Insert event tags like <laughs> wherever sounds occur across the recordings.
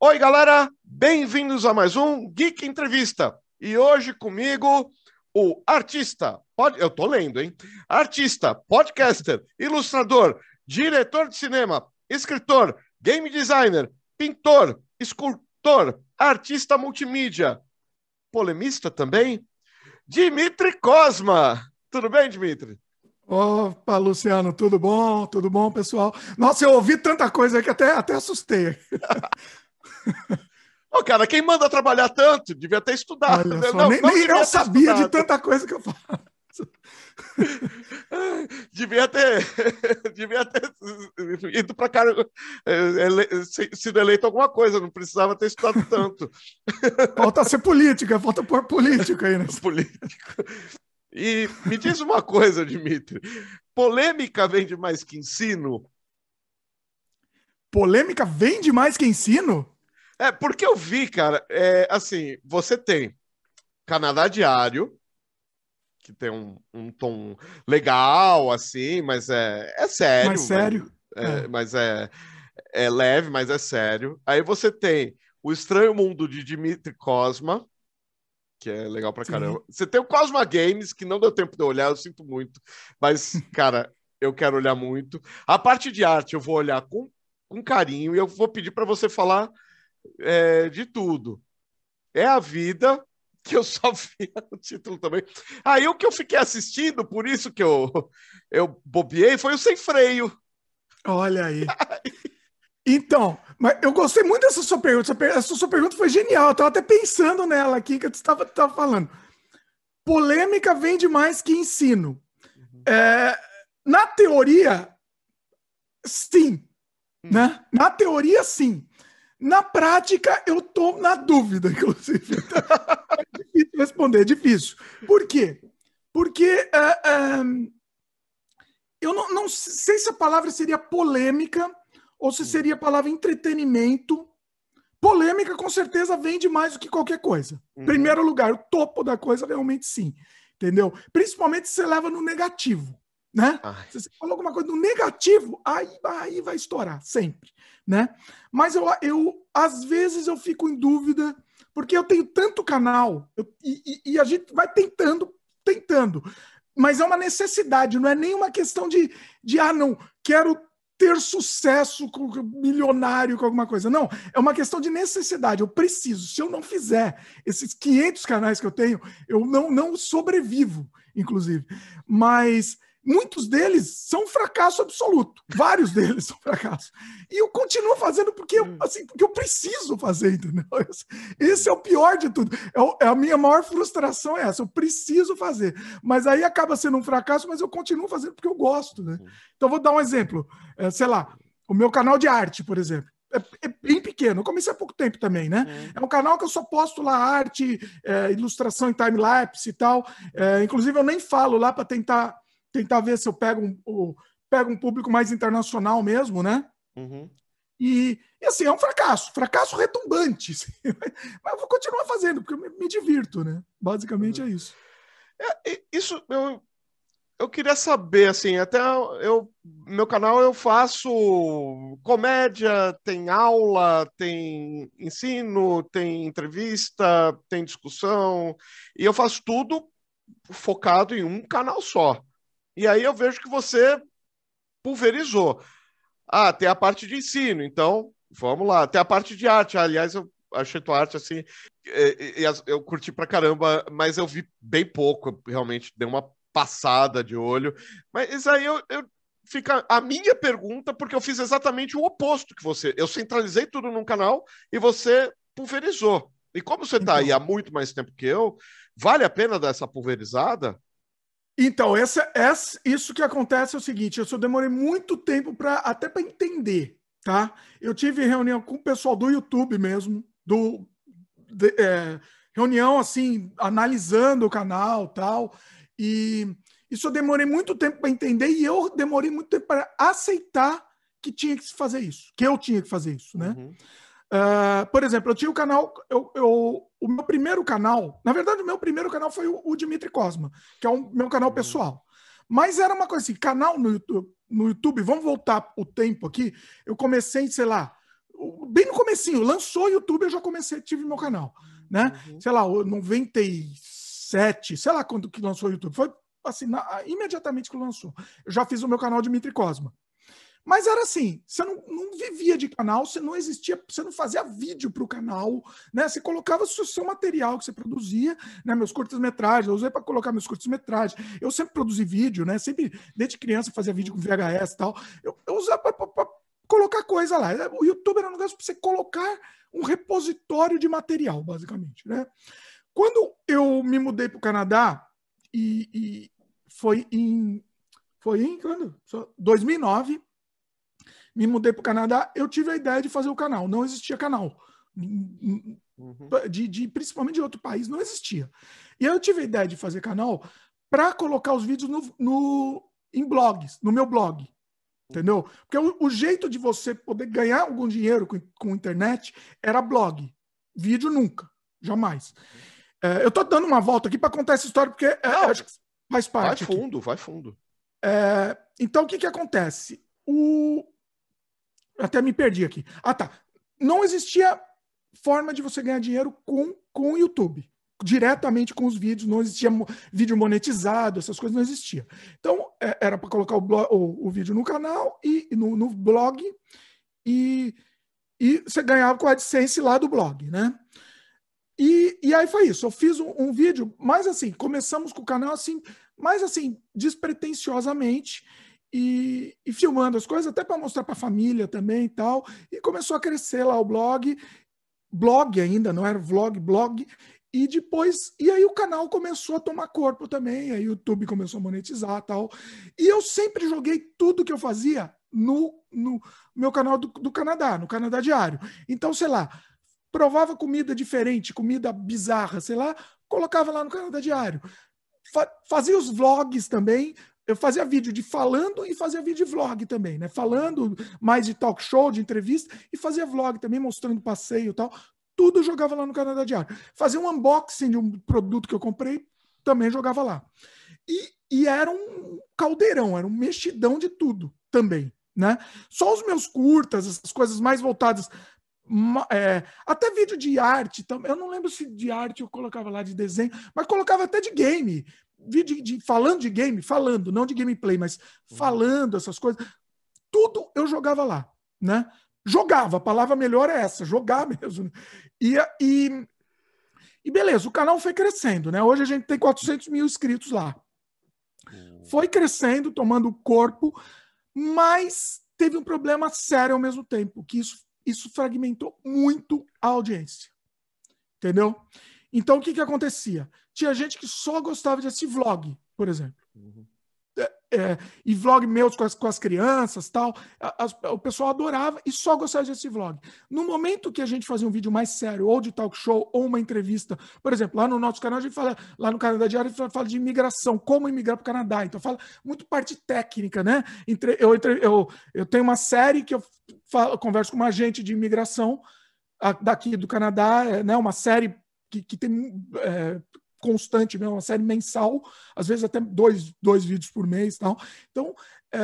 Oi, galera, bem-vindos a mais um Geek Entrevista. E hoje comigo o artista, pod... eu tô lendo, hein? Artista, podcaster, ilustrador, diretor de cinema, escritor, game designer, pintor, escultor, artista multimídia, polemista também, Dimitri Cosma. Tudo bem, Dimitri? Opa, Luciano, tudo bom? Tudo bom, pessoal? Nossa, eu ouvi tanta coisa que até, até assustei. <laughs> <laughs> Ô, cara, quem manda trabalhar tanto devia ter estudado. Né? Só, não, nem, não nem eu sabia estudado. de tanta coisa que eu faço. <laughs> devia ter, <laughs> devia ter ido para cara, ele, sido eleito alguma coisa, não precisava ter estudado tanto. Falta ser política, falta pôr política aí, né? Político. E me diz uma coisa, Dimitri: polêmica vende mais que ensino? Polêmica vende mais que ensino? É, porque eu vi, cara, é, assim, você tem Canadá Diário, que tem um, um tom legal, assim, mas é, é sério. Mais sério. Mas é, é. mas é, é leve, mas é sério. Aí você tem O Estranho Mundo de Dimitri Cosma, que é legal pra caramba. Sim. Você tem o Cosma Games, que não deu tempo de eu olhar, eu sinto muito. Mas, <laughs> cara, eu quero olhar muito. A parte de arte eu vou olhar com, com carinho e eu vou pedir para você falar é, de tudo. É a vida, que eu <laughs> só vi o título também. Aí o que eu fiquei assistindo, por isso que eu, eu bobiei, foi o Sem Freio. Olha <laughs> aí. Então, mas eu gostei muito dessa sua pergunta. Essa sua pergunta foi genial. Eu estava até pensando nela aqui que eu estava falando. Polêmica vende mais que ensino. Uhum. É, na teoria, sim. Uhum. Né? Na teoria, sim. Na prática, eu estou na dúvida, <laughs> inclusive. é difícil responder, é difícil. Por quê? Porque é, eu não, não, sei se a palavra seria polêmica ou se seria a palavra entretenimento. Polêmica, com certeza, vende mais do que qualquer coisa. Uhum. Primeiro lugar, o topo da coisa, realmente sim. Entendeu? Principalmente se você leva no negativo. Né? Se você falou alguma coisa no negativo, aí, aí vai estourar, sempre né? Mas eu, eu às vezes eu fico em dúvida, porque eu tenho tanto canal, eu, e, e, a gente vai tentando, tentando. Mas é uma necessidade, não é nem uma questão de, de ah, não, quero ter sucesso com milionário com alguma coisa. Não, é uma questão de necessidade. Eu preciso. Se eu não fizer esses 500 canais que eu tenho, eu não, não sobrevivo, inclusive. Mas Muitos deles são fracasso absoluto. Vários deles <laughs> são fracasso. E eu continuo fazendo porque, eu, hum. assim, porque eu preciso fazer, entendeu? Esse é o pior de tudo. É, é a minha maior frustração é essa. Eu preciso fazer. Mas aí acaba sendo um fracasso, mas eu continuo fazendo porque eu gosto, né? Então, vou dar um exemplo. É, sei lá, o meu canal de arte, por exemplo. É, é, bem pequeno. Eu comecei há pouco tempo também, né? Uhum. É um canal que eu só posto lá arte, é, ilustração em time-lapse e tal. É, inclusive, eu nem falo lá para tentar tentar ver se eu pego um, pego um público mais internacional mesmo, né? Uhum. E, e, assim, é um fracasso, fracasso retumbante. <laughs> Assim. Mas eu vou continuar fazendo, porque eu me, me divirto, né? Basicamente uhum. é isso. É, isso eu, eu queria saber, assim, até eu, meu canal eu faço comédia, tem aula, tem ensino, tem entrevista, tem discussão, e eu faço tudo focado em um canal só. E aí eu vejo que você pulverizou. Ah, tem a parte de ensino, então vamos lá. Tem a parte de arte. Aliás, eu achei tua arte assim, eu curti pra caramba, mas eu vi bem pouco, realmente dei uma passada de olho. Mas aí eu, eu fica a minha pergunta, porque eu fiz exatamente o oposto que você. Eu centralizei tudo num canal e você pulverizou. E como você está então, aí há muito mais tempo que eu, vale a pena dar essa pulverizada? Então, essa, essa, isso que acontece é o seguinte: eu só demorei muito tempo para até para entender, tá? Eu tive reunião com o pessoal do YouTube mesmo, do de, é, reunião assim, analisando o canal tal, e isso eu demorei muito tempo para entender e eu demorei muito tempo para aceitar que tinha que se fazer isso, que eu tinha que fazer isso, né? Uhum. Uh, por exemplo, eu tinha o um canal, eu, eu, o meu primeiro canal, na verdade, o meu primeiro canal foi o, o Dimitri Cosma, que é o meu canal uhum. pessoal. Mas era uma coisa assim, canal no YouTube, no YouTube, vamos voltar o tempo aqui. Eu comecei, sei lá, bem no comecinho, lançou o YouTube, eu já comecei, tive meu canal, né? Uhum. Sei lá, 97, sei lá quando que lançou o YouTube. Foi assim, na, imediatamente que lançou. Eu já fiz o meu canal Dimitri Cosma. Mas era assim, você não, não, vivia de canal, você não existia, você não fazia vídeo para o canal, né? Você colocava o seu, material que você produzia, né? Meus curtas-metragens, eu usei para colocar meus curtas-metragens. Eu sempre produzi vídeo, né? Sempre, desde criança, fazia vídeo com VHS e tal. Eu, eu usava para colocar coisa lá. O YouTube era um negócio para você colocar um repositório de material, basicamente, né? Quando eu me mudei para o Canadá, e, e foi em. Foi em quando? 2009 me mudei para o Canadá, eu tive a ideia de fazer o canal. Não existia canal. Uhum. De, de, principalmente de outro país, não existia. E eu tive a ideia de fazer canal para colocar os vídeos no, no, em blogs, no meu blog. Entendeu? Porque o, o, jeito de você poder ganhar algum dinheiro com, com internet era blog. Vídeo nunca. Jamais. É, eu tô dando uma volta aqui para contar essa história, porque é, acho que faz parte. Vai fundo, aqui. vai fundo. É, então, o que, que acontece? O, até me perdi aqui. Ah, tá. Não existia forma de você ganhar dinheiro com, com o YouTube. Diretamente com os vídeos, não existia vídeo monetizado, essas coisas não existiam. Então, é, era para colocar o, blog, o, o, vídeo no canal e no, no blog e, e você ganhava com a AdSense lá do blog, né? E, e aí foi isso. Eu fiz um, um vídeo, mas assim, começamos com o canal assim, mais assim, despretensiosamente e, e filmando as coisas, até para mostrar para a família também e tal. E começou a crescer lá o blog, blog ainda, não era vlog, blog. E depois, e aí o canal começou a tomar corpo também, aí o YouTube começou a monetizar tal. E eu sempre joguei tudo que eu fazia no, no meu canal do, do Canadá, no Canadá Diário. Então, sei lá, provava comida diferente, comida bizarra, sei lá, colocava lá no Canadá Diário. Fa fazia os vlogs também, eu fazia vídeo de falando e fazia vídeo de vlog também, né? Falando mais de talk show, de entrevista, e fazia vlog também, mostrando passeio e tal. Tudo jogava lá no Canadá Diário. Fazia um unboxing de um produto que eu comprei, também jogava lá. E, e era um caldeirão, era um mexidão de tudo também, né? Só os meus curtas, essas coisas mais voltadas é, até vídeo de arte, eu não lembro se de arte eu colocava lá de desenho, mas colocava até de game vídeo de, falando de game, falando, não de gameplay, mas uhum. falando essas coisas, tudo eu jogava lá, né? Jogava, a palavra melhor é essa, jogar <laughs> mesmo. E, e, e beleza, o canal foi crescendo, né? Hoje a gente tem 400 mil inscritos lá. Uhum. Foi crescendo, tomando corpo, mas teve um problema sério ao mesmo tempo, que isso, isso fragmentou muito a audiência. Entendeu? Então, o que, que acontecia? Tinha gente que só gostava de assistir vlog, por exemplo. Uhum. É, é, e vlog meus com as, com as crianças tal. As, o pessoal adorava e só gostava de assistir vlog. No momento que a gente fazia um vídeo mais sério, ou de talk show, ou uma entrevista, por exemplo, lá no nosso canal, a gente fala, lá no Canadá Diário, a gente fala de imigração, como imigrar para o Canadá. Então, fala muito parte técnica, né? Entre, eu, entre, eu, eu tenho uma série que eu falo, converso com uma agente de imigração daqui do Canadá, é, né? Uma série que, que tem é, constante, mesmo, uma série mensal, às vezes até dois, dois vídeos por mês e tal. Então, é,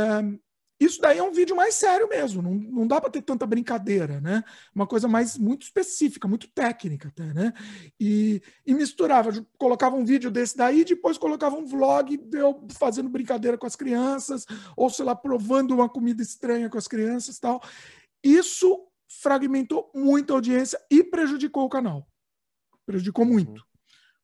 isso daí é um vídeo mais sério mesmo, não, não dá para ter tanta brincadeira, né? Uma coisa mais muito específica, muito técnica até, né? E, e misturava, colocava um vídeo desse daí, depois colocava um vlog eu fazendo brincadeira com as crianças, ou sei lá, provando uma comida estranha com as crianças tal. Isso fragmentou muito a audiência e prejudicou o canal prejudicou muito.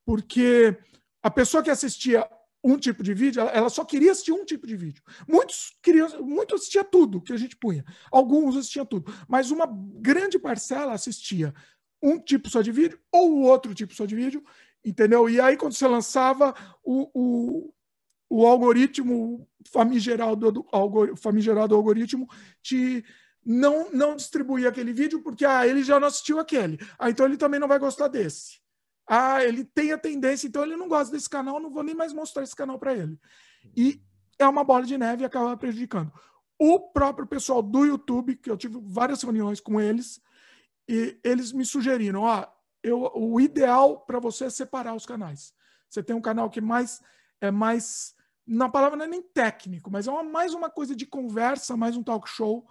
Porque a pessoa que assistia um tipo de vídeo, ela só queria assistir um tipo de vídeo. Muitos queriam, muitos assistia tudo que a gente punha. Alguns assistiam tudo, mas uma grande parcela assistia um tipo só de vídeo ou outro tipo só de vídeo, entendeu? E aí quando você lançava o, o, o algoritmo famigerado do, famigerado algoritmo te não, não distribuir aquele vídeo porque ah, ele já não assistiu aquele. Ah, então ele também não vai gostar desse. Ah, ele tem a tendência, então ele não gosta desse canal, não vou nem mais mostrar esse canal para ele. E é uma bola de neve e acaba prejudicando. O próprio pessoal do YouTube, que eu tive várias reuniões com eles, e eles me sugeriram: ó, eu, o ideal para você é separar os canais. Você tem um canal que mais é mais na palavra não é nem técnico, mas é uma, mais uma coisa de conversa, mais um talk show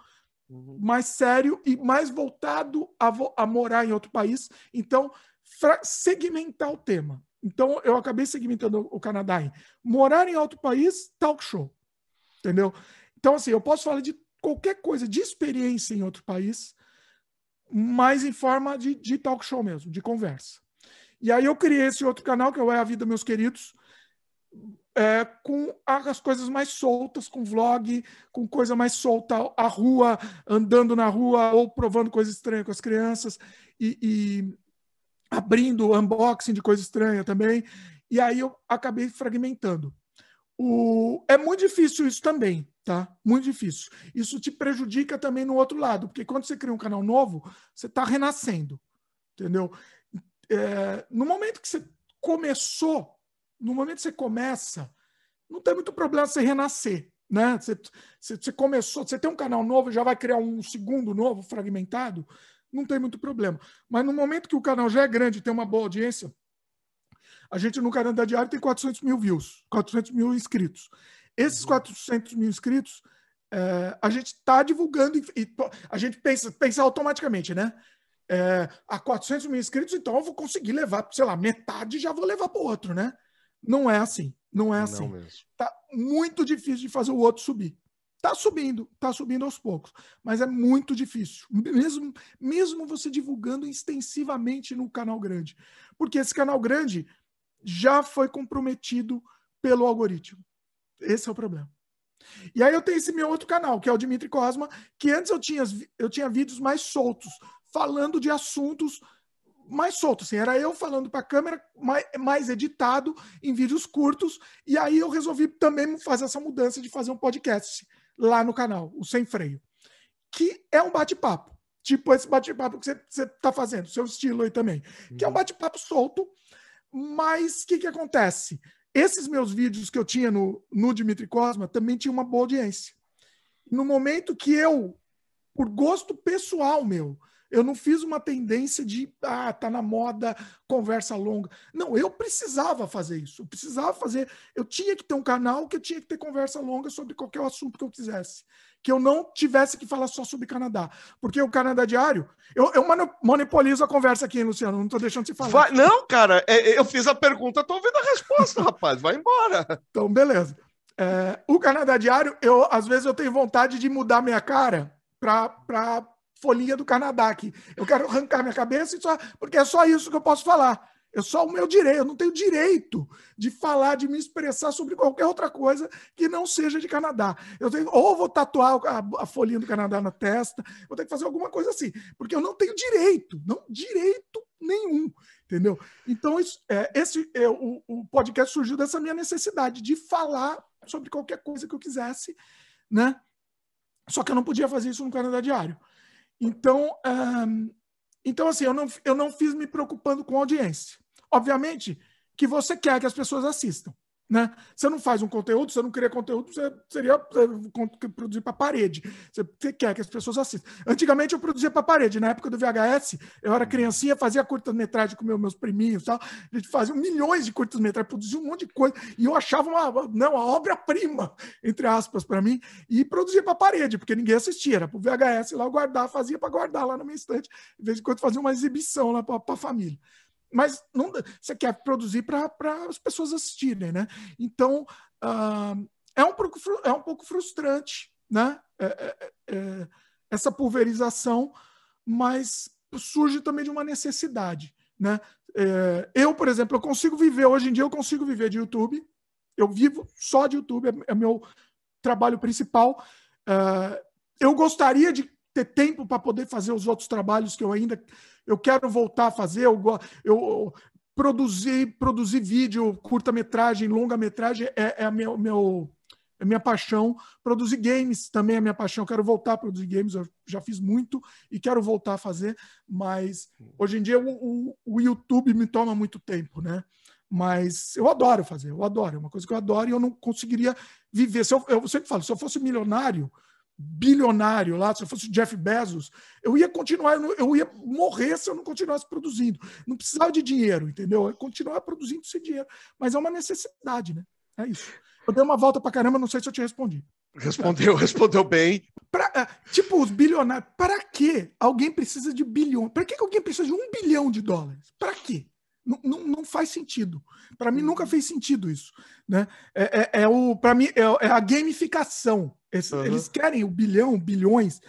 uhum. mais sério e mais voltado a, a morar em outro país. Então, segmentar o tema. Então, eu acabei segmentando o Canadá em morar em outro país, talk show. Entendeu? Então, assim, eu posso falar de qualquer coisa de experiência em outro país, mas em forma de, de talk show mesmo, de conversa. E aí eu criei esse outro canal, que é o É a Vida, Meus Queridos, é, com as coisas mais soltas, com vlog, com coisa mais solta, a rua, andando na rua ou provando coisa estranha com as crianças e abrindo unboxing de coisa estranha também. E aí eu acabei fragmentando. O... É muito difícil isso também, tá? Muito difícil. Isso te prejudica também no outro lado, porque quando você cria um canal novo, você está renascendo, entendeu? É... No momento que você começou, no momento que você começa, não tem muito problema você renascer, né? Você, você, você começou, você tem um canal novo, já vai criar um segundo novo, fragmentado, não tem muito problema. Mas no momento que o canal já é grande, tem uma boa audiência, a gente no Canadá Diário tem 400 mil views, 400 mil inscritos. Esses 400 mil inscritos, é, a gente está divulgando e, a gente pensa, pensa automaticamente, né? É, a 400 mil inscritos, então eu vou conseguir levar, sei lá, metade já vou levar para o outro, né? Não é assim, não é assim. Não tá muito difícil de fazer o outro subir. Tá subindo, tá subindo aos poucos, mas é muito difícil, mesmo, mesmo você divulgando extensivamente no canal grande. Porque esse canal grande, já foi comprometido pelo algoritmo. Esse é o problema. E aí eu tenho esse meu outro canal, que é o Dimitri Cosma, que antes eu tinha, eu tinha vídeos mais soltos, falando de assuntos mais soltos. Assim, era eu falando para a câmera, mais, mais, editado, em vídeos curtos. E aí eu resolvi também fazer essa mudança de fazer um podcast lá no canal, o Sem Freio, que é um bate-papo. Tipo esse bate-papo que você está fazendo, seu estilo aí também. Uhum. Que é um uhum. bate-papo solto, mas o que, que acontece? Esses meus vídeos que eu tinha no, no Dimitri Cosma também tinham uma boa audiência. No momento que eu, por gosto pessoal meu, eu não fiz uma tendência de, ah, tá na moda, conversa longa. Não, eu precisava fazer isso. Eu precisava fazer. Eu tinha que ter um canal que eu tinha que ter conversa longa sobre qualquer assunto que eu quisesse. Que eu não tivesse que falar só sobre Canadá. Porque o Canadá Diário, eu, eu monopolizo a conversa aqui, Luciano, não estou deixando de falar. Vai, não, cara, é, é, eu fiz a pergunta, estou ouvindo a resposta, <laughs> rapaz, vai embora. Então, beleza. É, o Canadá Diário, eu às vezes eu tenho vontade de mudar minha cara para folhinha do Canadá aqui. Eu quero arrancar minha cabeça, só, porque é só isso que eu posso falar. É só o meu direito. Eu não tenho direito de falar, de me expressar sobre qualquer outra coisa que não seja de Canadá. Eu tenho, ou vou tatuar a, a folhinha do Canadá na testa, vou ter que fazer alguma coisa assim, porque eu não tenho direito, não direito nenhum, entendeu? Então isso, é, esse é, o, o podcast surgiu dessa minha necessidade de falar sobre qualquer coisa que eu quisesse, né? Só que eu não podia fazer isso no Canadá Diário. Então, um, então assim, eu não, eu não fiz me preocupando com audiência. Obviamente que você quer que as pessoas assistam. Né? Você não faz um conteúdo, você não cria conteúdo, você seria produzir para parede. Você quer que as pessoas assistam. Antigamente eu produzia para parede. Na época do VHS, eu era criancinha, fazia curtas-metragens com meus priminhos tal. A gente fazia milhões de curtas-metragens, produzia um monte de coisa. E eu achava uma, não, uma obra-prima, entre aspas, para mim, e produzia para parede, porque ninguém assistia. Era para o VHS lá eu guardar, fazia para guardar lá na minha estante. De vez em quando fazia uma exibição lá para a família mas não, você quer produzir para as pessoas assistirem, né? Então, uh, é, um pouco, é um pouco frustrante, né? É, é, é, essa pulverização, mas surge também de uma necessidade, né? É, eu, por exemplo, eu consigo viver, hoje em dia eu consigo viver de YouTube, eu vivo só de YouTube, é, é meu trabalho principal. Eu gostaria de ter tempo para poder fazer os outros trabalhos que eu ainda eu quero voltar a fazer, eu, eu produzir, produzir vídeo, curta-metragem, longa-metragem é, é a minha, meu, é minha paixão. Produzir games também é minha paixão. Eu quero voltar a produzir games, eu já fiz muito e quero voltar a fazer, mas hoje em dia o, o, o YouTube me toma muito tempo, né? Mas eu adoro fazer, eu adoro, é uma coisa que eu adoro e eu não conseguiria viver. Se eu, eu sempre falo, se eu fosse milionário, bilionário lá, se eu fosse Jeff Bezos, eu ia continuar, eu ia morrer se eu não continuasse produzindo. Não precisava de dinheiro, entendeu? Eu continuar produzindo sem dinheiro. Mas é uma necessidade, né? É isso. Eu dei uma volta para caramba, não sei se eu te respondi. Respondeu, <laughs> respondeu bem. Pra, é, tipo, os bilionários. Para que alguém precisa de bilhão? Para que alguém precisa de um bilhão de dólares? Para quê? Não, não, não, faz sentido. Para mim, nunca fez sentido isso. Né? É, é, é o, para mim, é, é, a gamificação. Esse, uhum. Eles querem o bilhão, bilhões.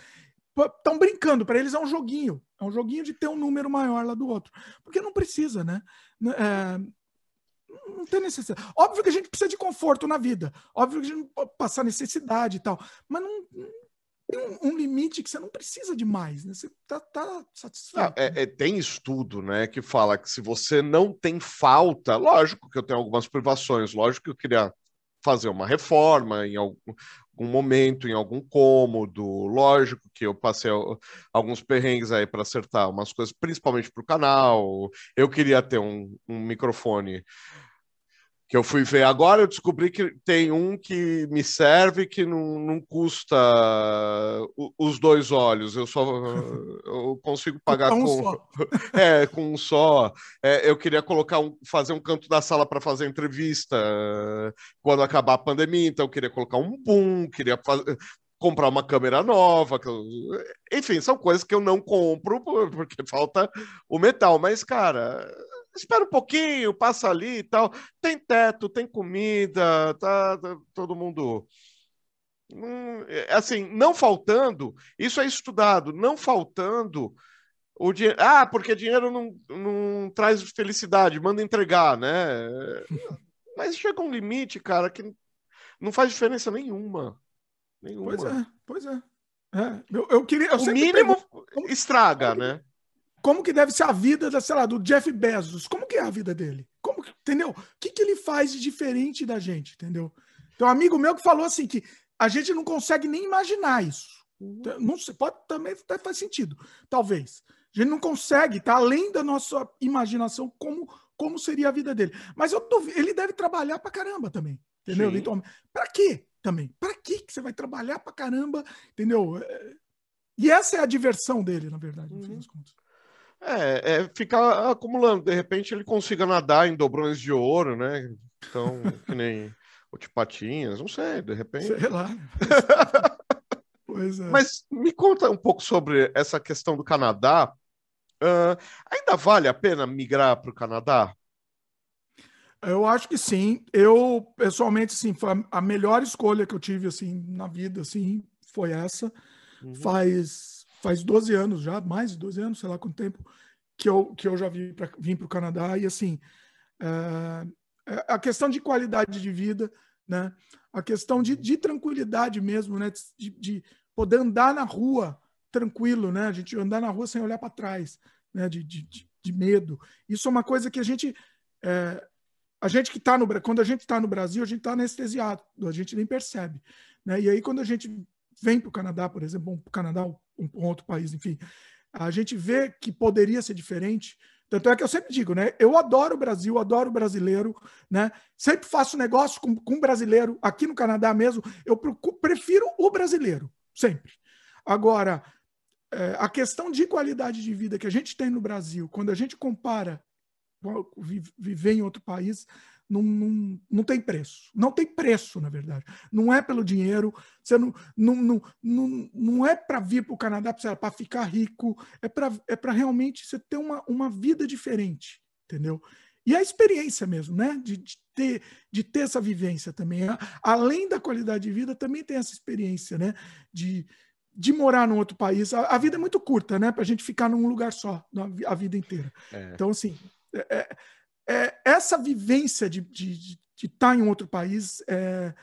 Estão brincando. Para eles é um joguinho. É um joguinho de ter um número maior lá do outro. Porque não precisa, né? É, não tem necessidade. Óbvio que a gente precisa de conforto na vida. Óbvio que a gente não pode passar necessidade e tal. Mas não, tem um, um, limite que você não precisa de mais, né? Você tá, tá satisfeito. é, é, tem estudo, né, que fala que se você não tem falta, lógico que eu tenho algumas privações, lógico que eu queria fazer uma reforma em algum, algum momento, em algum cômodo, lógico que eu passei alguns perrengues aí para acertar umas coisas, principalmente para o canal. Eu queria ter um, um microfone que eu fui ver agora, eu descobri que tem um que me serve que não, não custa os dois olhos. Eu só eu consigo <laughs> pagar um com só. <laughs> é com um só. É, eu queria colocar um, fazer um canto da sala para fazer entrevista quando acabar a pandemia, então eu queria colocar um boom, queria fazer, comprar uma câmera nova. Enfim, são coisas que eu não compro <laughs> porque falta o metal. Mas, cara, espera um pouquinho, passa ali e tal. Tem teto, tem comida, tá, tá todo mundo. Hum, assim, não faltando, isso é estudado, não faltando o dinheiro. Ah, porque dinheiro não, não traz felicidade, manda entregar, né? <laughs> Mas chega um limite, cara, que não faz diferença nenhuma. nenhuma. Pois é, pois é. é eu, eu, queria. Eu o mínimo pergunto, estraga, como, né? Como que deve ser a vida da, sei lá, do Jeff Bezos? Como que é a vida dele? Como que, entendeu? O que, que ele faz de diferente da gente, entendeu? Tem um amigo meu que falou assim que a gente não consegue nem imaginar isso. Então, não sei, pode também faz sentido, talvez. A gente não consegue, tá além da nossa imaginação como como seria a vida dele. Mas eu ele deve trabalhar pra caramba também, entendeu? Eventualmente. Pra quê também? Pra quê que você vai trabalhar pra caramba, entendeu? É, e essa é a diversão dele, na verdade, no fim uhum. das contas. É, é ficar acumulando. De repente ele consiga nadar em dobrões de ouro, né? Então, <laughs> que nem o Tipatinhas, não sei, de repente. Sei lá. <laughs> pois é. Mas me conta um pouco sobre essa questão do Canadá. Uh, ainda vale a pena migrar para o Canadá? Eu acho que sim. Eu, pessoalmente, sim, a melhor escolha que eu tive, assim, na vida, assim, foi essa. Uhum. Faz faz 12 anos já, mais de 12 anos, sei lá quanto tempo, que eu, que eu já vim para vim o Canadá. E assim, é, a questão de qualidade de vida, né? a questão de, de tranquilidade mesmo, né? de, de poder andar na rua tranquilo, né? a gente andar na rua sem olhar para trás, né? de, de, de, medo. Isso é uma coisa que a gente. É, a gente que está no quando a gente está no Brasil, a gente está anestesiado, a gente nem percebe. Né? E aí, quando a gente vem para o Canadá, por exemplo, para o Canadá, um, um outro país, enfim, a gente vê que poderia ser diferente. Tanto é que eu sempre digo, né? Eu adoro o Brasil, adoro o brasileiro, né? Sempre faço negócio com, com brasileiro, aqui no Canadá mesmo, eu prefiro o brasileiro, sempre. Agora, é, a questão de qualidade de vida que a gente tem no Brasil, quando a gente compara viver em outro país, não, não, não tem preço. Não tem preço, na verdade. Não é pelo dinheiro, você não, não, não, não, não é para vir para o Canadá para ficar rico, é para é realmente você ter uma, uma vida diferente, entendeu? E a experiência mesmo, né? De, de, ter, de ter essa vivência também. Além da qualidade de vida, também tem essa experiência, né? De, de morar num outro país. A, a vida é muito curta, né? Para a gente ficar num lugar só a vida inteira. É. Então, assim, é, é é, essa vivência de estar de, de tá em um outro país, é,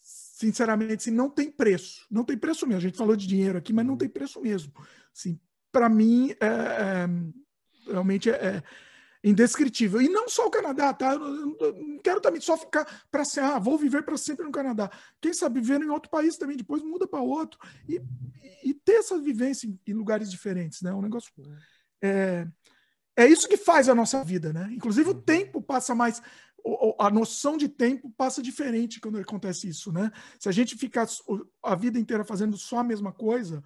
sinceramente, assim, não tem preço. Não tem preço mesmo. A gente falou de dinheiro aqui, mas não tem preço mesmo. Assim, Para mim, é, é, realmente é, é, indescritível. E não só o Canadá, tá? Eu não quero também só ficar para ser, ah, vou viver para sempre no Canadá. Quem sabe viver em outro país também, depois muda para outro. E, e, ter essa vivência em, lugares diferentes, né? Um negócio. É, é isso que faz a nossa vida, né? Inclusive o uhum. tempo passa mais a noção de tempo passa diferente quando acontece isso, né? Se a gente ficar a vida inteira fazendo só a mesma coisa,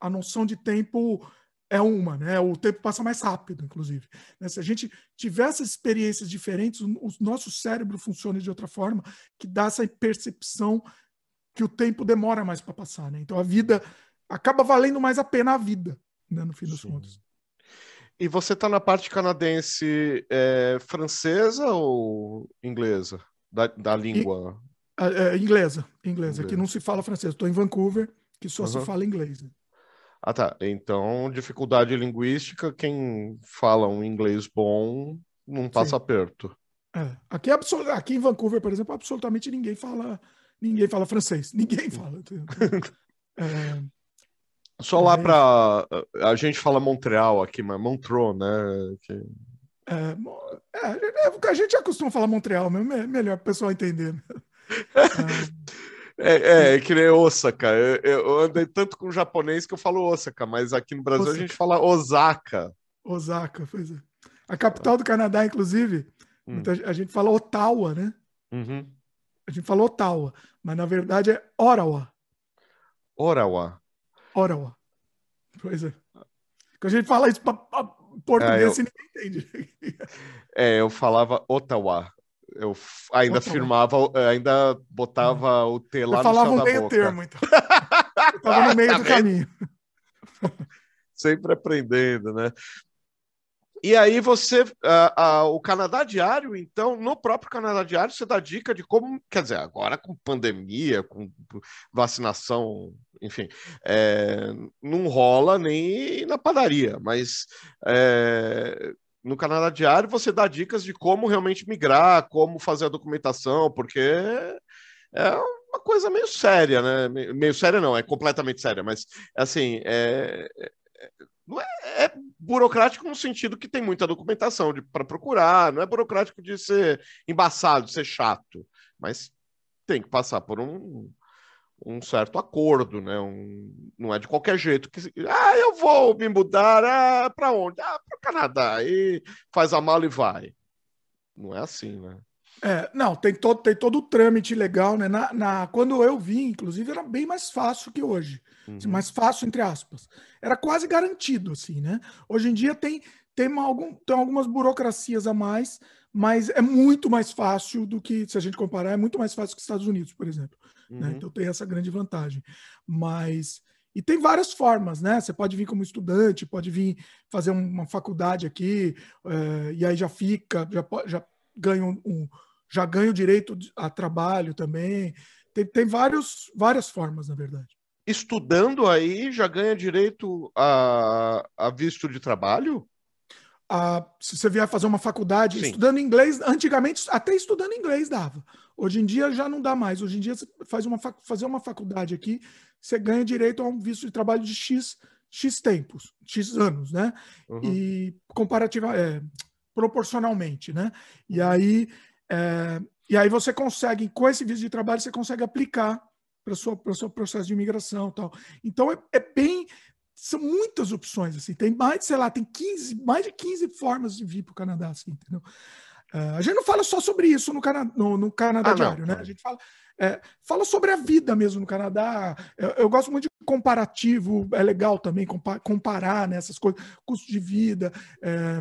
a noção de tempo é uma, né? O tempo passa mais rápido, inclusive. Né? Se a gente tiver essas experiências diferentes, o nosso cérebro funciona de outra forma, que dá essa percepção que o tempo demora mais para passar, né? Então a vida acaba valendo mais a pena a vida, né, no fim das Sim. contas. E você está na parte canadense é, francesa ou inglesa? Da, da língua? E, é, inglesa, inglesa. Aqui não se fala francês. Estou em Vancouver, que só uhum. se fala inglês. Né? Ah, tá. Então, dificuldade linguística, quem fala um inglês bom não passa Sim. aperto. É. Aqui, aqui em Vancouver, por exemplo, absolutamente ninguém fala ninguém fala francês. Ninguém fala. <laughs> é, Só lá para a gente fala Montreal aqui, mas Montreux, né? Que... É, é, é, a gente já costuma falar Montreal, mas é melhor para o pessoal entender. <laughs> É, é, é, que nem Osaka. Eu, eu, andei tanto com japonês que eu falo Osaka, mas aqui no Brasil Osaka. a gente fala Osaka. Osaka, pois é. A capital do Canadá, inclusive, hum. a gente fala Ottawa, né? Uhum. A gente fala Ottawa, mas na verdade é Ottawa. Ottawa. Ottawa. Pois é. Quando a gente fala isso para português, é, eu... ninguém entende. <laughs> É, eu falava Ottawa. Eu ainda Ottawa. firmava, ainda botava o T lá eu no falava um meio boca. termo, então. Eu tava no <laughs> meio tá do caminho. Sempre aprendendo, né? E aí você, uh, uh, o Canadá Diário, então, no próprio Canadá Diário, você dá dica de como, quer dizer, agora com pandemia, com vacinação, enfim, é, não rola nem na padaria, mas é, no Canadá Diário você dá dicas de como realmente migrar, como fazer a documentação, porque é uma coisa meio séria, né? Meio séria não, é completamente séria, mas assim, é, é não é, é, burocrático no sentido que tem muita documentação para procurar, não é burocrático de ser embaçado, ser chato, mas tem que passar por um, um certo acordo, né? Um, não é de qualquer jeito que ah, eu vou me mudar ah, para onde? Ah, para o Canadá. E faz a mala e vai. Não é assim, né? É, não, tem todo, tem todo o trâmite legal, né? Na, na, quando eu vim, inclusive, era bem mais fácil que hoje. Uhum. Mais fácil, entre aspas. Era quase garantido, assim, né? Hoje em dia tem, tem, uma, algum, tem algumas burocracias a mais, mas é muito mais fácil do que, se a gente comparar, é muito mais fácil que os Estados Unidos, por exemplo. Né? Uhum. Né? Então tem essa grande vantagem. Mas. E tem várias formas, né? Você pode vir como estudante, pode vir fazer uma faculdade aqui, é, e aí já fica, já, já ganha um, um já ganha o direito a trabalho também. Tem, tem vários, várias formas, na verdade. Estudando aí, já ganha direito a, a visto de trabalho? Ah, se você vier fazer uma faculdade, Sim. estudando inglês, antigamente até estudando inglês dava. Hoje em dia já não dá mais. Hoje em dia você faz uma fazer uma faculdade aqui, você ganha direito a um visto de trabalho de X, X tempos, X anos, né? Uhum. E comparativa, é, proporcionalmente, né? E aí é, e aí você consegue, com esse visto de trabalho, você consegue aplicar para o seu processo de imigração tal. Então é, é, bem. São muitas opções, assim. Tem mais, sei lá, tem 15, mais de 15 formas de vir para o Canadá, assim, entendeu? É, a gente não fala só sobre isso no, Cana no, no Canadá ah, Diário, não. né? A gente fala, é, fala sobre a vida mesmo no Canadá. Eu, eu, gosto muito de comparativo, é legal também comparar né, essas coisas, custo de vida. É,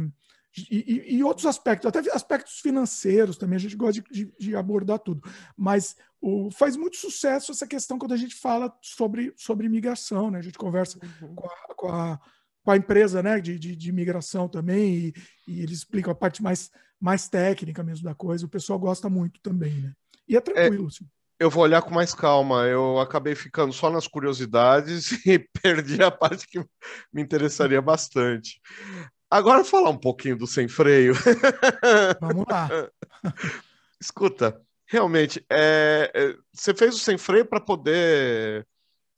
e, e, outros aspectos, até aspectos financeiros também, a gente gosta de, de, de abordar tudo. Mas o, faz muito sucesso essa questão quando a gente fala sobre, sobre imigração, né? A gente conversa uhum. com, a, com, a, com, a, empresa né? de, de, de imigração também, e, e, eles explicam a parte mais, mais técnica mesmo da coisa. O pessoal gosta muito também, né? E é tranquilo. É... Assim. Eu vou olhar com mais calma. Eu acabei ficando só nas curiosidades <laughs> e perdi a parte que me interessaria bastante. Agora falar um pouquinho do sem freio. <laughs> Vamos lá. Escuta, realmente, é, é, você fez o sem freio para poder.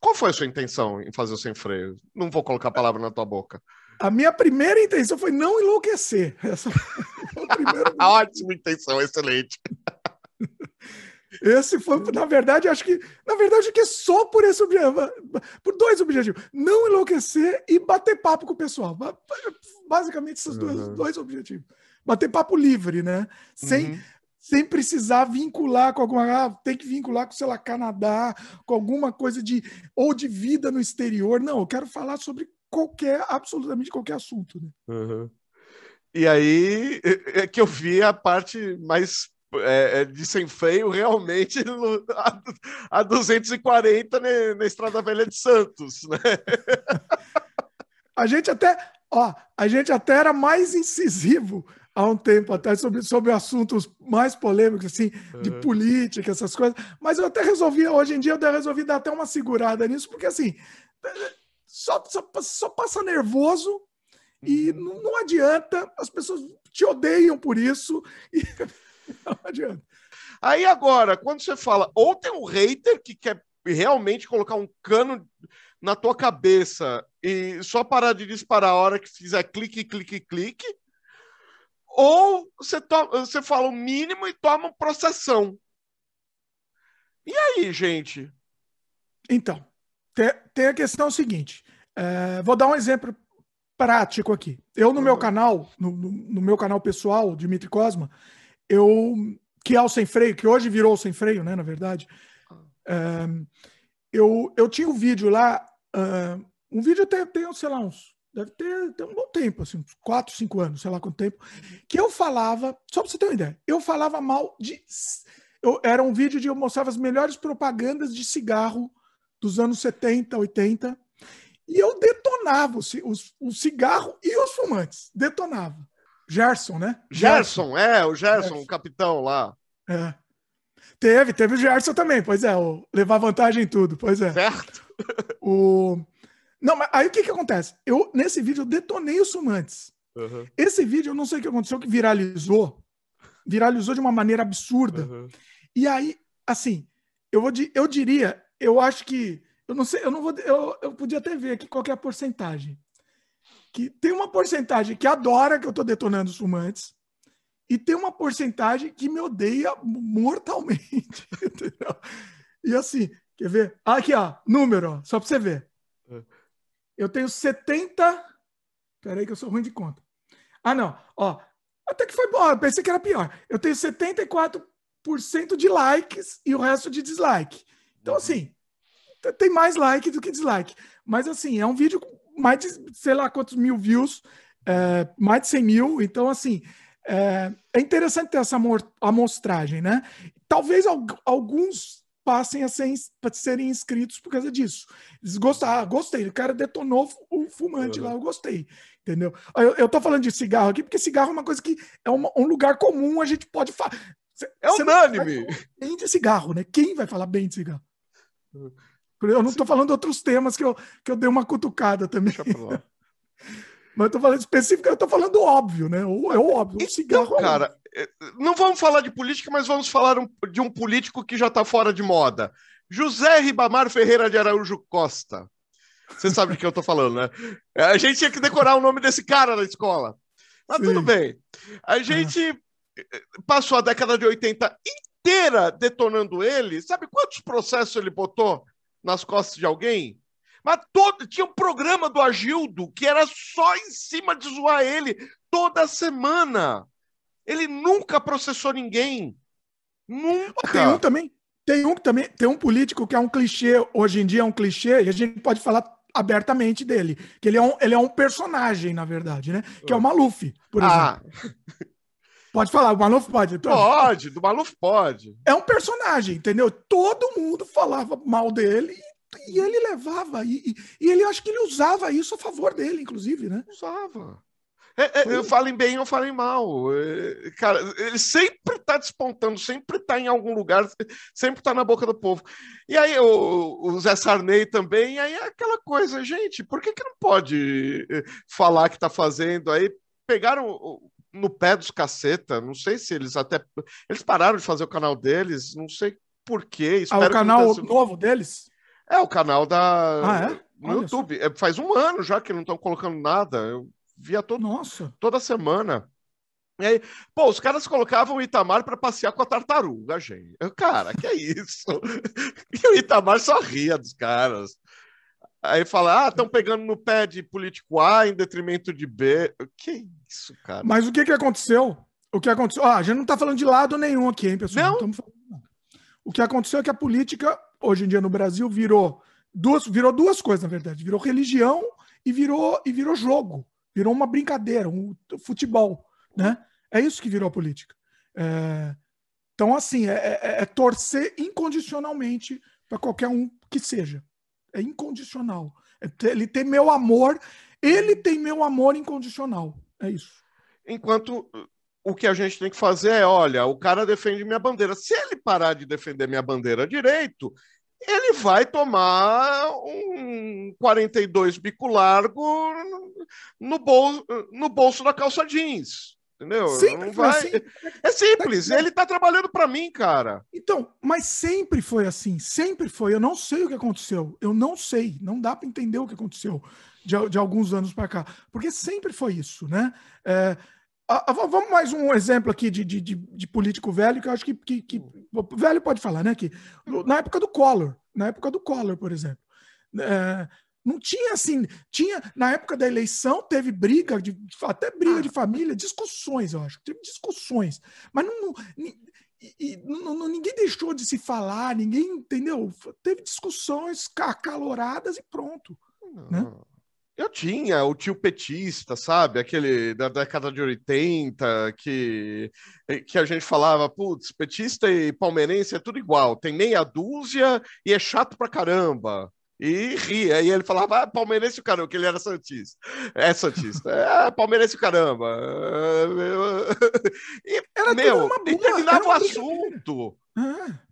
Qual foi a sua intenção em fazer o sem freio? Não vou colocar a palavra na tua boca. A minha primeira intenção foi não enlouquecer. Essa foi a primeira... <laughs> Ótima intenção, excelente. Esse foi, na verdade, acho que, na verdade, que é só por esse objetivo, por dois objetivos: não enlouquecer e bater papo com o pessoal. Basicamente, esses dois, uhum. dois objetivos. Bater papo livre, né? Sem, uhum. sem precisar vincular com alguma. Ah, tem que vincular com, sei lá, Canadá, com alguma coisa de. ou de vida no exterior. Não, eu quero falar sobre qualquer, absolutamente qualquer assunto. Né? Uhum. E aí é, é que eu vi a parte mais é, é, de sem freio realmente <laughs> a, a 240 né, na Estrada Velha de Santos, né? <laughs> A gente até, ó, a gente até era mais incisivo há um tempo atrás sobre, sobre assuntos mais polêmicos, assim, de uhum. política, essas coisas. Mas eu até resolvi, hoje em dia, eu resolvi dar até uma segurada nisso, porque assim, só, só, só passa nervoso e uhum. não, não adianta, as pessoas te odeiam por isso e <laughs> não adianta. Aí agora, quando você fala, ou tem um hater que quer realmente colocar um cano na tua cabeça e só parar de disparar a hora que fizer clique, clique, clique, ou você, você fala o mínimo e toma processão. E aí, gente? Então, tem, tem a questão seguinte. É, vou dar um exemplo prático aqui. Eu no uhum. meu canal, no, no, meu canal pessoal, Dimitri Cosma, eu que é o sem freio, que hoje virou o sem freio, né? Na verdade, é, eu, eu tinha um vídeo lá, uh, um vídeo tem, tem, sei lá, uns deve ter, ter, um bom tempo, assim, uns 4, 5 anos, sei lá quanto tempo, que eu falava, só para você ter uma ideia, eu falava mal de. Eu, era um vídeo de eu mostrava as melhores propagandas de cigarro dos anos 70, 80, e eu detonava o, o cigarro e os fumantes. Detonava. Gerson, né? Gerson, Gerson é, o Gerson, Gerson, o capitão lá. É. Teve, teve o Gerson também, pois é, o levar vantagem em tudo, pois é. Certo. o, não, mas aí o que que acontece? Eu, nesse vídeo, eu detonei os fumantes. Uhum. Esse vídeo, eu não sei o que aconteceu, que viralizou. Viralizou de uma maneira absurda. Uhum. E aí, assim, eu, vou, eu diria, eu acho que. Eu não sei, eu não vou. Eu, eu podia até ver aqui qual é a porcentagem. Que tem uma porcentagem que adora que eu tô detonando os fumantes. E tem uma porcentagem que me odeia mortalmente. <laughs> Entendeu? E assim, quer ver? Aqui, ó, número, ó, só para você ver. Uhum. Eu tenho 70. Peraí, que eu sou ruim de conta. Ah, não. Ó, até que foi bom. Eu pensei que era pior. Eu tenho 74% de likes e o resto de dislike. Então, uhum. assim, tem mais like do que dislike. Mas, assim, é um vídeo com mais de, sei lá quantos mil views, é, mais de 100 mil. Então, assim, é, é interessante ter essa amostragem, né? Talvez alguns passem a, ser, serem inscritos por causa disso. Eles gostaram, ah, gostei, o cara detonou o fumante uhum. lá, eu gostei, entendeu? Eu, eu tô falando de cigarro aqui, porque cigarro é uma coisa que é uma, um lugar comum, a gente pode falar. É unânime. Bem de cigarro, né? Quem vai falar bem de cigarro? Eu não tô falando outros temas que eu, que eu dei uma cutucada também. Deixa pra lá. <laughs> Mas eu tô falando específico, eu tô falando óbvio, né? É óbvio. Um cigarro então, cara, é, não vamos falar de política, mas vamos falar de um político que já está fora de moda. José Ribamar Ferreira de Araújo Costa. Você sabe de que eu estou falando, né? A gente tinha que decorar o nome desse cara na escola. Mas Sim. tudo bem. A gente passou a década de 80 inteira detonando ele. Sabe quantos processos ele botou nas costas de alguém? Mas todo, tinha um programa do Agildo que era só em cima de zoar ele toda semana. Ele nunca processou ninguém. Nunca. Tem um também. Tem um também, tem um político que é um clichê, hoje em dia é um clichê, e a gente pode falar abertamente dele. Que ele é um, ele é um personagem, na verdade, né? Que é o Maluf, por ah. exemplo. Pode falar, o Maluf pode? Pode, do Maluf pode. É um personagem, entendeu? Todo mundo falava mal dele e, ele levava. E, e, ele acho que ele usava isso a favor dele, inclusive, né? Usava. É, é, falem bem ou falem mal. É, cara, ele sempre está despontando, sempre está em algum lugar, sempre está na boca do povo. E aí o, o Zé Sarney também, aí é aquela coisa, gente, por que, que não pode eh, falar que está fazendo? Aí pegaram no pé dos caceta, não sei se eles até. Eles pararam de fazer o canal deles, não sei por quê. Ah, o canal novo deles? É, o canal da. Ah, é? No YouTube. É, faz um ano já que não estão colocando nada. Eu Via todo, Nossa. toda semana. E aí, pô, os caras colocavam o Itamar para passear com a tartaruga, gente. Cara, que é isso? <laughs> e o Itamar só ria dos caras. Aí fala, ah, estão pegando no pé de político A em detrimento de B. Que isso, cara? Mas o que que aconteceu? O que aconteceu? Ah, a gente não está falando de lado nenhum aqui, hein, pessoal? Não. não falando... O que aconteceu é que a política, hoje em dia no Brasil, virou duas, virou duas coisas, na verdade. Virou religião e virou, e virou jogo. Virou uma brincadeira, um futebol, né? É isso que virou a política. É... Então, assim, é, é, é torcer incondicionalmente para qualquer um que seja. É incondicional. É ele tem meu amor, ele tem meu amor incondicional. É isso. Enquanto o que a gente tem que fazer é, olha, o cara defende minha bandeira. Se ele parar de defender minha bandeira direito, ele vai tomar um 42 bico largo no bolso, no bolso da calça jeans. Entendeu? Sempre vai... assim. É simples, ele tá trabalhando para mim, cara. Então, mas sempre foi assim, sempre foi. Eu não sei o que aconteceu. Eu não sei, não dá para entender o que aconteceu de, de alguns anos para cá, porque sempre foi isso, né? É, a, a, vamos mais um exemplo aqui de, de, de, de, político velho que eu acho que, que, que velho pode falar, né? Que na época do Collor, na época do Collor, por exemplo. É, não tinha assim, tinha na época da eleição teve briga, de, até briga ah. de família, discussões, eu acho, teve discussões, mas não, não, e, não, não, ninguém deixou de se falar, ninguém entendeu, teve discussões acaloradas e pronto. Né? Eu tinha o tio petista, sabe? Aquele da década de 80, que, que a gente falava, putz, petista e palmeirense é tudo igual, tem meia dúzia e é chato pra caramba e ria. E ele falava, ah, palmeirense o caramba, que ele era santista. É santista. É, palmeirense o caramba. <laughs> E, era meu, uma terminava o assunto. Ah.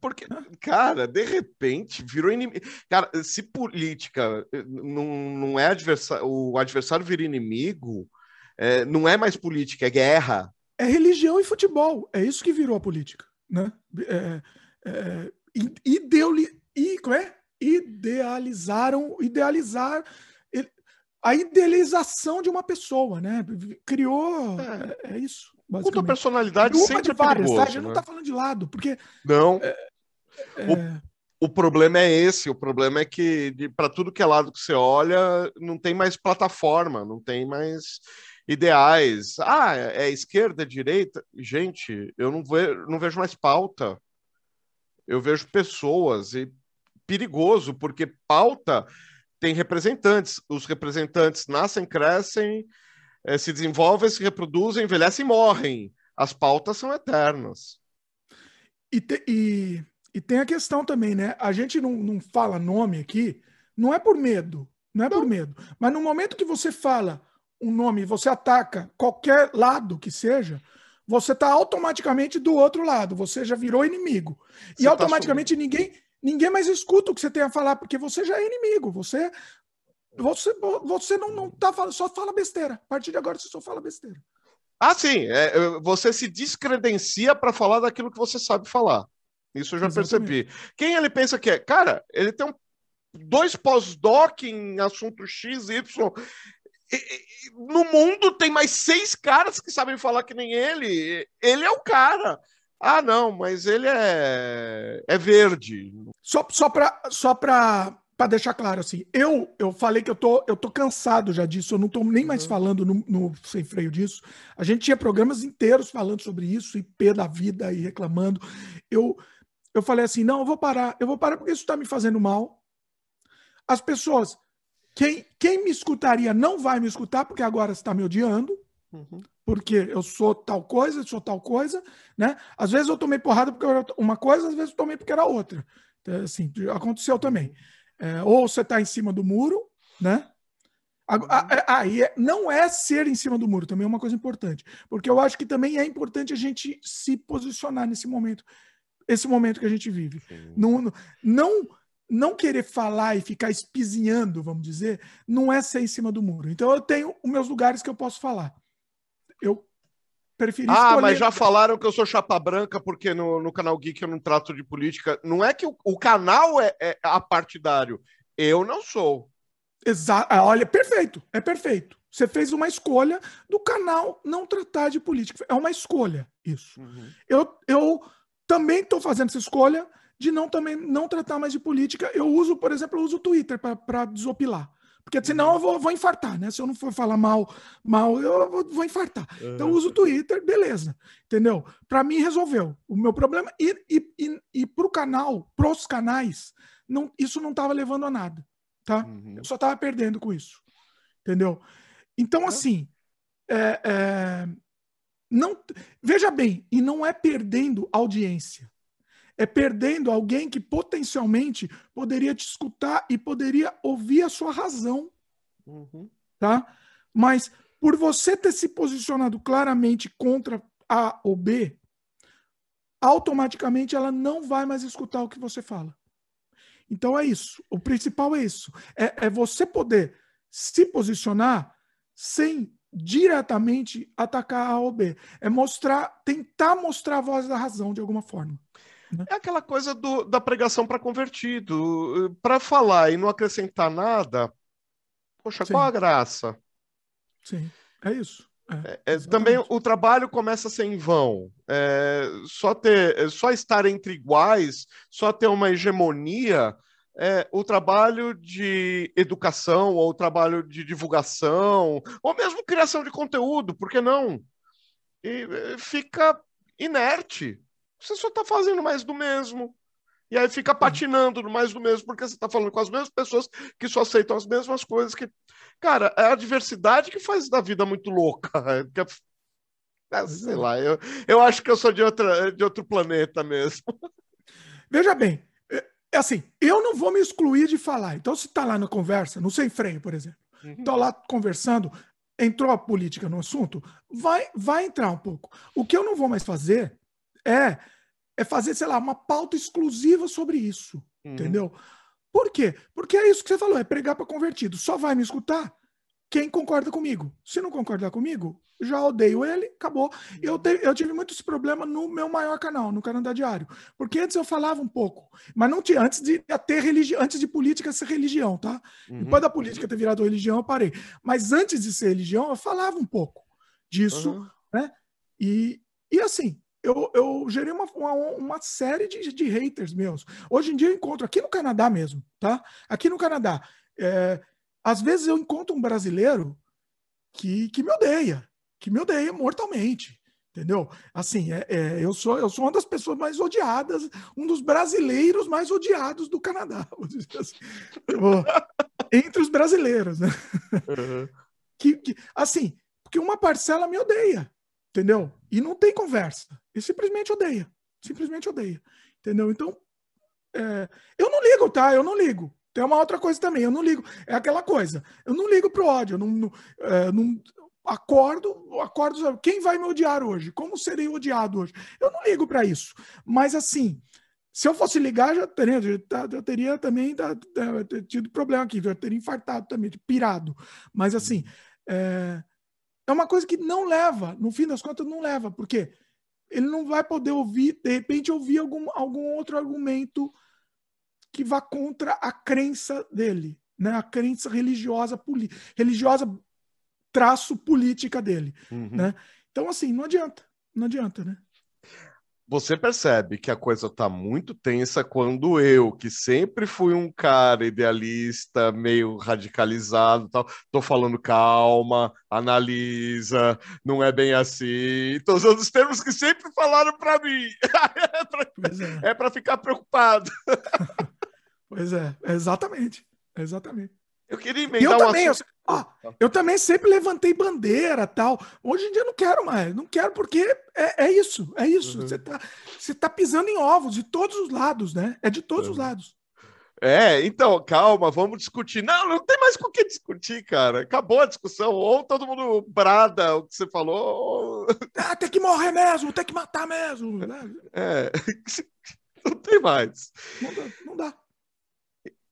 Porque, cara, de repente virou inimigo. Cara, se política não, não é adversário, o adversário vira inimigo, é, não é mais política, é guerra. É religião e futebol. É isso que virou a política. Né? É, é, e, deu e, como é? idealizaram, idealizar a idealização de uma pessoa, né? Criou. É, é, é isso. Culto a personalidade Uma sempre de várias, perigoso, tá? A gente né? não tá falando de lado, porque. Não. É, é... O, o problema é esse, o problema é que para tudo que é lado que você olha, não tem mais plataforma, não tem mais ideais. Ah, é esquerda, é direita? Gente, eu não, ve não vejo mais pauta. Eu vejo pessoas e perigoso, porque pauta tem representantes. Os representantes nascem, crescem, eh, se desenvolvem, se reproduzem, envelhecem e morrem. As pautas são eternas. E, te, e, e tem a questão também, né? A gente não, não fala nome aqui, não é por medo, não é não. por medo. Mas no momento que você fala um nome, você ataca qualquer lado que seja, você está automaticamente do outro lado, você já virou inimigo. Você e tá automaticamente tá ninguém ninguém mais escuta o que você tem a falar, porque você já é inimigo. Você você, você não, não tá falando, só fala besteira. A partir de agora você só fala besteira. Ah, sim. É, você se descredencia para falar daquilo que você sabe falar. Isso eu já Exatamente. percebi. Quem ele pensa que é? Cara, ele tem um, dois pós-doc em assunto X, Y. no mundo tem mais seis caras que sabem falar que nem ele. Ele é o cara. Ah, não, mas ele é, é verde. Só, só para só pra, pra deixar claro, assim, eu eu falei que eu tô, eu tô cansado já disso, eu não tô nem mais uhum. falando no, no, sem freio disso. A gente tinha programas inteiros falando sobre isso, IP da vida e reclamando. Eu, eu falei assim: não, eu vou parar, eu vou parar porque isso está me fazendo mal. As pessoas, quem, quem me escutaria não vai me escutar porque agora está me odiando. Uhum porque eu sou tal coisa, eu sou tal coisa, né? Às vezes eu tomei porrada porque era uma coisa, às vezes eu tomei porque era outra. Então, assim, aconteceu também. É, ou você está em cima do muro, né? Aí é, não é ser em cima do muro, também é uma coisa importante. Porque eu acho que também é importante a gente se posicionar nesse momento, esse momento que a gente vive. Não, não, não querer falar e ficar espizinhando, vamos dizer, não é ser em cima do muro. Então eu tenho os meus lugares que eu posso falar eu preferi Ah, escolher... mas já falaram que eu sou chapa branca porque no, no canal Geek eu não trato de política. Não é que o, o canal é, é apartidário. Eu não sou. Exato. Ah, olha, perfeito. É perfeito. Você fez uma escolha do canal não tratar de política. É uma escolha isso. Uhum. Eu, eu também estou fazendo essa escolha de não também não tratar mais de política. Eu uso, por exemplo, eu uso o Twitter para desopilar. Porque senão eu vou, vou infartar, né? Se eu não for falar mal, mal eu vou, vou infartar. Uhum. Então eu uso o Twitter, beleza. Entendeu? Para mim resolveu. O meu problema. E, e, e, e para o canal, pros canais, não, isso não estava levando a nada. Tá? Uhum. Eu só estava perdendo com isso. Entendeu? Então, assim. É, é, Não, veja bem, e não é perdendo audiência. É perdendo alguém que potencialmente poderia te escutar e poderia ouvir a sua razão. Uhum. Tá? Mas por você ter se posicionado claramente contra A ou B, automaticamente ela não vai mais escutar o que você fala. Então é isso. O principal é isso. É, é você poder se posicionar sem diretamente atacar A ou B. É mostrar, tentar mostrar a voz da razão de alguma forma. Né? É aquela coisa do, da pregação para convertido. Para falar e não acrescentar nada, poxa, Sim. qual a graça? Sim, é isso. É, é, é também o trabalho começa a ser em vão. É, só ter, só estar entre iguais, só ter uma hegemonia, é, o trabalho de educação ou o trabalho de divulgação ou mesmo criação de conteúdo, por que não? E é, fica inerte. Você só está fazendo mais do mesmo. E aí fica patinando no mais do mesmo, porque você está falando com as mesmas pessoas que só aceitam as mesmas coisas que. Cara, é a diversidade que faz da vida muito louca. <laughs> É, é, sei lá, eu, eu acho que eu sou de, outra, de outro planeta mesmo. <laughs> Veja bem, é, é assim, eu não vou me excluir de falar. Então, se está lá na conversa, no sem freio, por exemplo, estou uhum. lá conversando, entrou a política no assunto, vai, vai entrar um pouco. O que eu não vou mais fazer é é fazer, sei lá, uma pauta exclusiva sobre isso. Uhum. Entendeu? Por quê? Porque é isso que você falou, é pregar para convertido. Só vai me escutar quem concorda comigo. Se não concordar comigo, já odeio ele, acabou. Eu, te, eu tive muito esse problema no meu maior canal, no Canadá Diário. Porque antes eu falava um pouco, mas não tinha, antes de ter religião, antes de política ser religião, tá? Uhum. Depois da política ter virado religião, eu parei. Mas antes de ser religião, eu falava um pouco disso, uhum. né? E, e assim, eu, eu gerei uma, uma, uma série de, de haters meus. Hoje em dia eu encontro, aqui no Canadá mesmo, tá? Aqui no Canadá, é, às vezes eu encontro um brasileiro que, que me odeia, que me odeia mortalmente. Entendeu? Assim, é, é, eu, sou, eu sou uma das pessoas mais odiadas, um dos brasileiros mais odiados do Canadá. <laughs> Assim. <laughs> entre os brasileiros, né? Uhum. Que, que, assim, porque uma parcela me odeia, entendeu? E não tem conversa. E simplesmente odeia. Simplesmente odeia. Entendeu? Então, é, eu não ligo, tá? Eu não ligo. Tem uma outra coisa também, eu não ligo. É aquela coisa. Eu não ligo pro ódio. Eu não, não, é, não acordo, acordo. Quem vai me odiar hoje? Como serei odiado hoje? Eu não ligo para isso. Mas assim, se eu fosse ligar, já teria, já teria também já, já, tido problema aqui, já teria infartado também, pirado. Mas assim, é, é uma coisa que não leva, no fim das contas, não leva, porque ele não vai poder ouvir, de repente, ouvir algum, algum outro argumento que vá contra a crença dele, né? a crença religiosa, religiosa traço política dele. Uhum. Né? Então, assim, não adianta, não adianta, né? Você percebe que a coisa está muito tensa quando eu, que sempre fui um cara idealista, meio radicalizado, tal, tô falando calma, analisa, não é bem assim. Tô usando os termos que sempre falaram para mim. <laughs> é para é. ficar preocupado. <laughs> pois é, exatamente, exatamente. Eu queria emendar eu um também, assunto... eu, ah, eu também sempre levantei bandeira tal. Hoje em dia não quero mais. Não quero porque é, é isso. É isso. Uhum. Você tá, você tá pisando em ovos de todos os lados, né? É de todos uhum. os lados. É, então, calma, vamos discutir. Não, não tem mais com o que discutir, cara. Acabou a discussão. Ou todo mundo brada o que você falou. Ou... Ah, tem que morrer mesmo, tem que matar mesmo. Né? É, <laughs> não tem mais. Não dá. Não dá.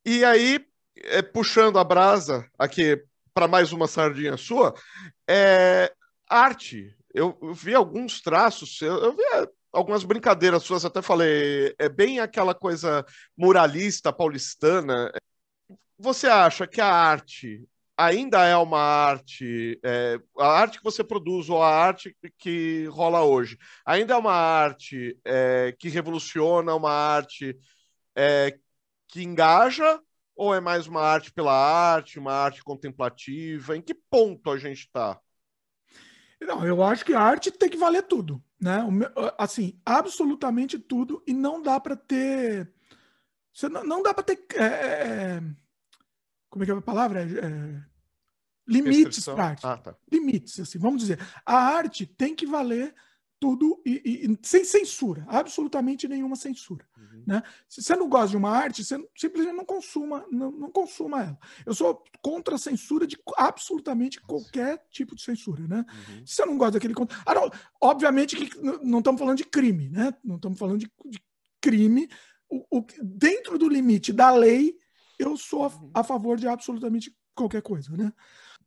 E aí, é, puxando a brasa aqui para mais uma sardinha sua, é arte. Eu, eu vi alguns traços, eu, eu vi algumas brincadeiras suas, até falei, é bem aquela coisa muralista paulistana. Você acha que a arte ainda é uma arte, é, a arte que você produz ou a arte que rola hoje, ainda é uma arte é, que revoluciona, uma arte é, que engaja ou é mais uma arte pela arte, uma arte contemplativa? Em que ponto a gente está? Não, eu acho que a arte tem que valer tudo, né? Assim, absolutamente tudo, e não dá para ter. Você não, não dá para ter. É, é, é, como é que é a palavra? É, limites para arte. Ah, tá. Limites, assim, vamos dizer. A arte tem que valer tudo e, e, sem censura, absolutamente nenhuma censura. Uhum. Né? Se você não gosta de uma arte, você simplesmente não consuma, não, não consuma ela. Eu sou contra a censura de absolutamente qualquer tipo de censura. Né? Uhum. Se você não gosta daquele conteúdo. Ah, obviamente que não estamos falando de crime, né? Não estamos falando de, de crime. O, o, dentro do limite da lei, eu sou a, uhum. a favor de absolutamente qualquer coisa. Né?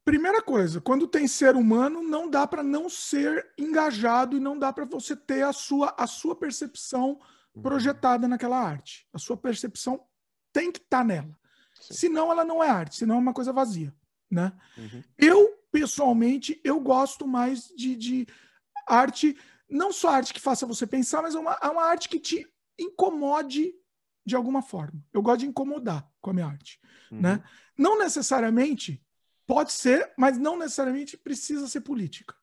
Primeira coisa, quando tem ser humano, não dá para não ser engajado e não dá para você ter a sua, a sua percepção. Projetada naquela arte. A sua percepção tem que estar tá nela. Sim. Senão ela não é arte, senão é uma coisa vazia. Né? Uhum. Eu, pessoalmente, eu gosto mais de, de arte, não só arte que faça você pensar, mas é uma, é uma arte que te incomode de alguma forma. Eu gosto de incomodar com a minha arte. Uhum. Né? Não necessariamente Pode ser, mas não necessariamente precisa ser política.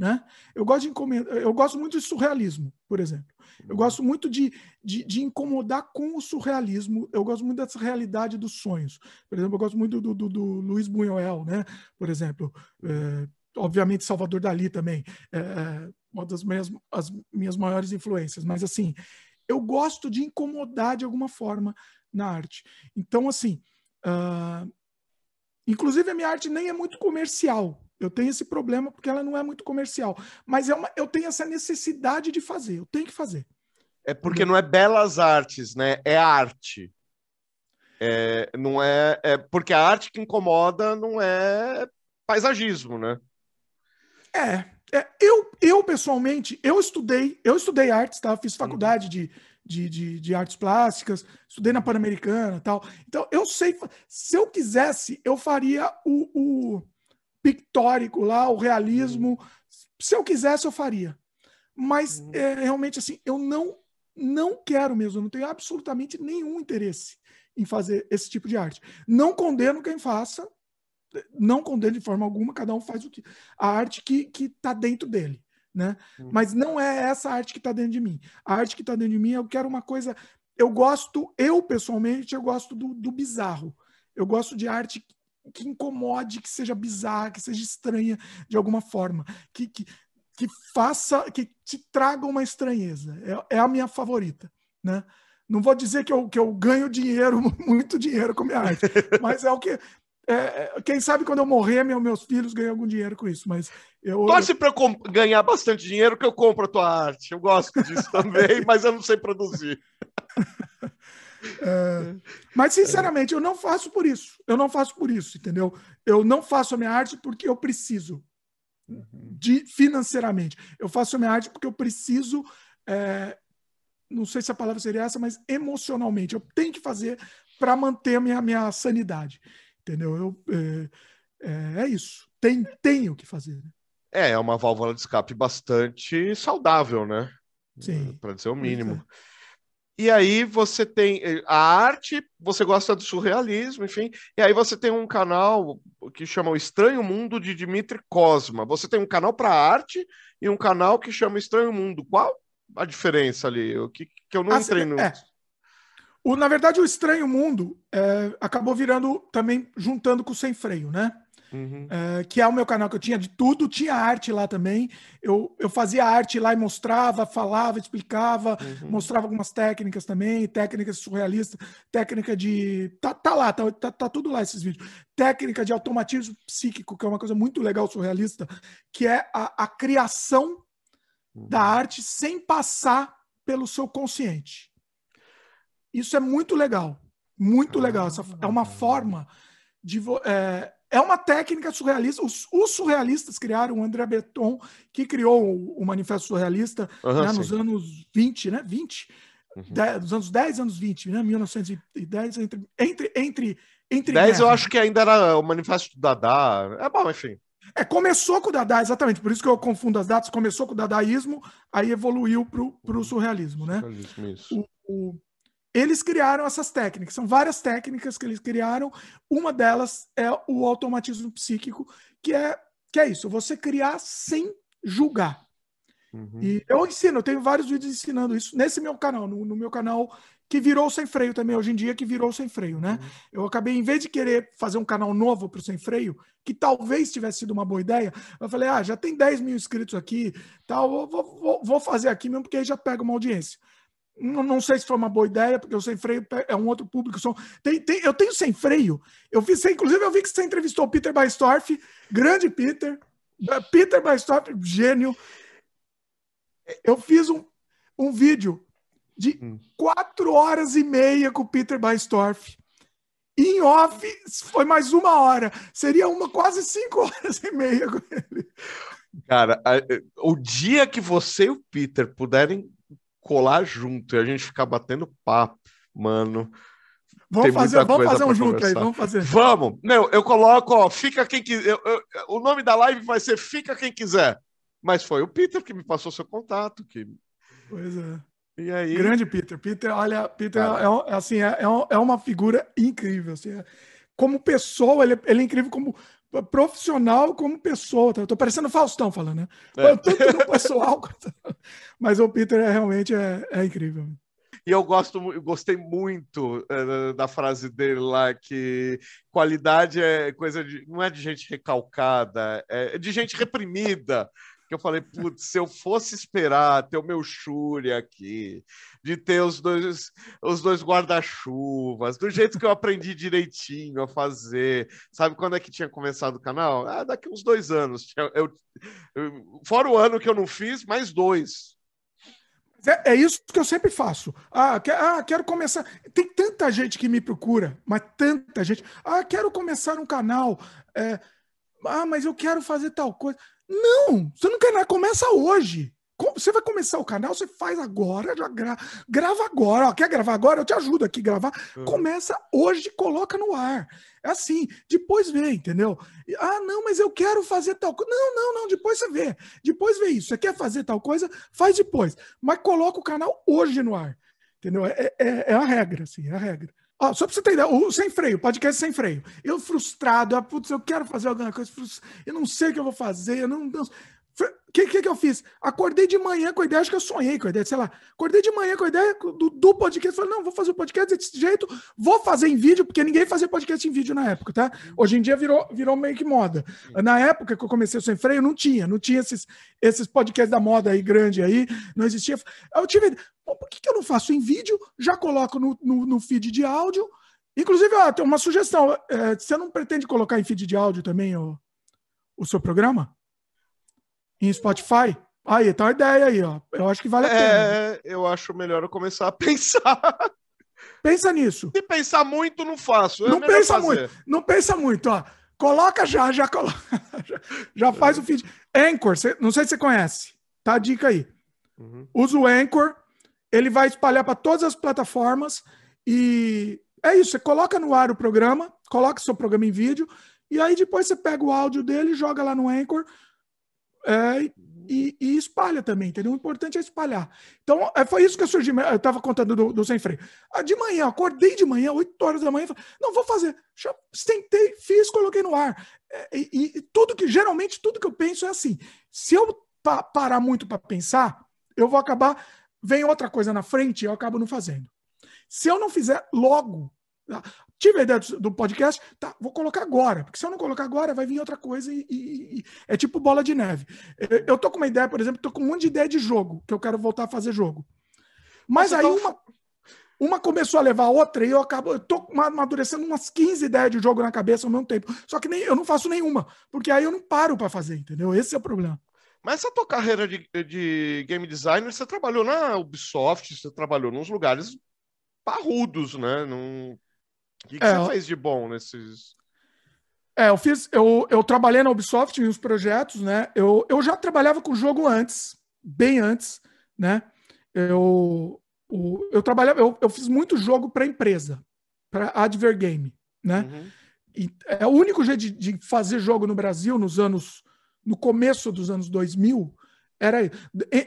Né? Eu, gosto de encomendar, eu gosto muito de surrealismo, por exemplo. Eu gosto muito de, de, de, incomodar com o surrealismo. Eu gosto muito dessa realidade dos sonhos. Por exemplo, eu gosto muito do, do, do Luiz Buñuel, né? por exemplo. É, obviamente, Salvador Dali também. É, é, uma das minhas, as minhas maiores influências. Mas, assim, eu gosto de incomodar de alguma forma na arte. Então, assim, uh, Inclusive, a minha arte nem é muito comercial. Eu tenho esse problema porque ela não é muito comercial. Mas é uma, eu tenho essa necessidade de fazer. Eu tenho que fazer. É porque não é belas artes, né? É arte. É, não é, é porque a arte que incomoda não é paisagismo, né? É, é, eu, eu pessoalmente, eu estudei, eu estudei artes, tá? Fiz faculdade uhum. de, de, de, de, artes plásticas, estudei na Pan-Americana tal. Então, eu sei, se eu quisesse, eu faria o, o pictórico lá, o realismo. Se eu quisesse, eu faria. Mas, uhum. é, realmente, assim, eu não, não quero mesmo, eu não tenho absolutamente nenhum interesse em fazer esse tipo de arte. Não condeno quem faça, não condeno de forma alguma, cada um faz o que a arte que está dentro dele né? Uhum. Mas não é essa arte que está dentro de mim. A arte que está dentro de mim, eu quero uma coisa. Eu gosto, eu pessoalmente, eu gosto do, do bizarro. Eu gosto de arte que incomode, que seja bizarra, que seja estranha de alguma forma, que, que, que faça, que te traga uma estranheza. É, é a minha favorita, né? Não vou dizer que eu, que eu ganho dinheiro, <laughs> muito dinheiro com minha arte, mas é o que é, é, quem sabe quando eu morrer, meu, meus filhos ganham algum dinheiro com isso, mas eu... Torce para eu ganhar bastante dinheiro que eu compro a tua arte. Eu gosto disso <laughs> também, mas eu não sei produzir. <laughs> É, mas, sinceramente, eu não faço por isso. Eu não faço por isso, entendeu? Eu não faço a minha arte porque eu preciso de financeiramente. Eu faço a minha arte porque eu preciso... É, não sei se a palavra seria essa, mas emocionalmente. Eu tenho que fazer para manter a minha, minha sanidade. Entendeu? Eu, é, é, é isso. Tem, tenho que fazer. Né? É, é uma válvula de escape bastante saudável, né? Sim. Para dizer o mínimo. É. E aí você tem eh, a arte, você gosta do surrealismo, enfim. E aí você tem um canal que chama O Estranho Mundo de Dimitri Cosma. Você tem um canal para arte e um canal que chama Estranho Mundo. Qual a diferença ali? O que, que eu não ah, entrei no. É. O, na verdade, o Estranho Mundo é, acabou virando também juntando com o Sem Freio, né? Uhum. É, que é o meu canal que eu tinha de tudo, tinha arte lá também. Eu, eu fazia arte lá e mostrava, falava, explicava, uhum. mostrava algumas técnicas também, técnicas surrealistas, técnica de. Tá, tá lá, tá, tá, tá, tudo lá esses vídeos. Técnica de automatismo psíquico, que é uma coisa muito legal surrealista, que é a, a criação uhum. da arte sem passar pelo seu consciente. Isso é muito legal. Muito ah, legal. Essa é uma forma de. É, é uma técnica surrealista. Os, os, surrealistas criaram o André Breton, que criou o, o Manifesto Surrealista uhum, né, nos anos 20, né? 20. Uhum. dos anos 10 anos 20, né? 1910, entre, entre, entre, entre 10 eu acho que ainda era o Manifesto do Dada. É bom, enfim. É, começou com o Dada, exatamente. Por isso que eu confundo as datas. Começou com o dadaísmo, aí evoluiu para o surrealismo, né? Surrealismo, isso. O, o, eles criaram essas técnicas, são várias técnicas que eles criaram. Uma delas é o automatismo psíquico, que é, que é isso, você criar sem julgar. Uhum. E eu ensino, eu tenho vários vídeos ensinando isso nesse meu canal, no, no meu canal que virou sem freio também, hoje em dia, que virou sem freio, né? Uhum. Eu acabei, em vez de querer fazer um canal novo para o sem freio, que talvez tivesse sido uma boa ideia, eu falei, ah, já tem 10 mil inscritos aqui, tal, vou, vou, vou fazer aqui mesmo, porque aí já pega uma audiência. Não, não, sei se foi uma boa ideia, porque o Sem Freio é um outro público. São, tem, tem, eu tenho Sem Freio. Eu fiz, inclusive, eu vi que você entrevistou o Peter Baistorff, grande Peter. Peter Baistorff, gênio. Eu fiz um, um vídeo de hum. quatro horas e meia com o Peter Baistorff. Em off, foi mais uma hora. Seria uma quase cinco <laughs> horas e meia com ele. Cara, o dia que você e o Peter puderem colar junto e a gente ficar batendo papo, mano. Vamos fazer, vamos fazer um junto aí, vamos fazer. Vamos. Meu, eu coloco, ó, fica quem quiser. o nome da live vai ser Fica Quem Quiser. Mas foi o Peter que me passou seu contato. Que... Pois é. E aí? Grande Peter. Peter, olha, Peter é, é, assim, é, é, é uma figura incrível. Assim, é, como pessoa, ele, ele é incrível como profissional como pessoa. Tá? Eu tô parecendo Faustão falando, né? É. Tanto no pessoal. Mas o Peter é, realmente é, é incrível. E eu gosto, eu gostei muito uh, da frase dele lá que qualidade é coisa de não é de gente recalcada, é de gente reprimida que eu falei, putz, se eu fosse esperar ter o meu Shuri aqui, de ter os dois, os dois guarda-chuvas, do jeito que eu aprendi direitinho a fazer. Sabe quando é que tinha começado o canal? Ah, daqui uns dois anos. Eu, eu, eu, fora o ano que eu não fiz, mais dois. É, é, isso que eu sempre faço. Ah, que, ah, quero começar. Tem tanta gente que me procura, mas tanta gente. Ah, quero começar um canal. É... Ah, mas eu quero fazer tal coisa. Não, você não quer nada, começa hoje. Você vai começar o canal, você faz agora, já gra... grava agora. Ó, quer gravar agora? Eu te ajudo aqui a gravar. Uhum. Começa hoje, coloca no ar. É assim, depois vê, entendeu? Ah, não, mas eu quero fazer tal coisa. Não, não, não, depois você vê. Depois vê isso. Você quer fazer tal coisa? Faz depois. Mas coloca o canal hoje no ar. Entendeu? É, é, é a regra, assim, é a regra. Ó, só pra você ter ideia, o sem freio, podcast sem freio. Eu frustrado, ah, putz, eu quero fazer alguma coisa, eu não sei o que eu vou fazer, eu não. não o que, que, que eu fiz? Acordei de manhã com a ideia, acho que eu sonhei com a ideia, sei lá. Acordei de manhã com a ideia do, do podcast. Falei, não, vou fazer o podcast desse jeito, vou fazer em vídeo, porque ninguém fazia podcast em vídeo na época, tá? Hoje em dia virou, virou meio que moda. Na época que eu comecei o Sem Freio, não tinha, não tinha esses, esses podcasts da moda aí grande aí, não existia. Eu tive, por que, que eu não faço em vídeo? Já coloco no, no, no feed de áudio. Inclusive, ó, tem uma sugestão. É, você não pretende colocar em feed de áudio também o, o seu programa? Em Spotify? Aí, tá uma ideia aí, ó. Eu acho que vale a pena. É, eu acho melhor eu começar a <laughs> pensar. Pensa nisso. Se pensar muito, não faço. É não pensa fazer. muito. Não pensa muito, ó. Coloca já, já coloca. <laughs> já faz o feed. Anchor, cê, não sei se você conhece. Tá a dica aí. Uhum. Usa o Anchor, ele vai espalhar para todas as plataformas e é isso. Você coloca no ar o programa, coloca seu programa em vídeo e aí depois você pega o áudio dele, joga lá no Anchor é, e, e, espalha também, entendeu? O importante é espalhar. Então, é, foi isso que eu surgi. Eu estava contando do, do, sem freio. Ah, de manhã, acordei de manhã, 8 horas da manhã, falei, não, vou fazer. Sentei, fiz, coloquei no ar. É, e, e, tudo que, geralmente, tudo que eu penso é assim: se eu pa parar muito para pensar, eu vou acabar. Vem outra coisa na frente eu acabo não fazendo. Se eu não fizer logo, Tive a ideia do, podcast, tá, vou colocar agora, porque se eu não colocar agora, vai vir outra coisa e, e, e é tipo bola de neve. Eu, tô com uma ideia, por exemplo, tô com um monte de ideia de jogo, que eu quero voltar a fazer jogo. Mas aí uma, uma começou a levar a outra e eu acabo, eu tô amadurecendo umas 15 ideias de jogo na cabeça ao mesmo tempo. Só que nem, eu não faço nenhuma, porque aí eu não paro para fazer, entendeu? Esse é o problema. Mas essa tua carreira de, de game designer, você trabalhou na Ubisoft, você trabalhou nos lugares parrudos, né? Num o que, que é, você fez de bom nesses. É, eu fiz. Eu, eu trabalhei na Ubisoft em uns projetos, né? Eu, eu já trabalhava com jogo antes, bem antes, né? Eu, eu, eu trabalhava, eu, eu fiz muito jogo para empresa, para Advergame, né? Uhum. E é o único jeito de, de, fazer jogo no Brasil nos anos, no começo dos anos 2000, era é,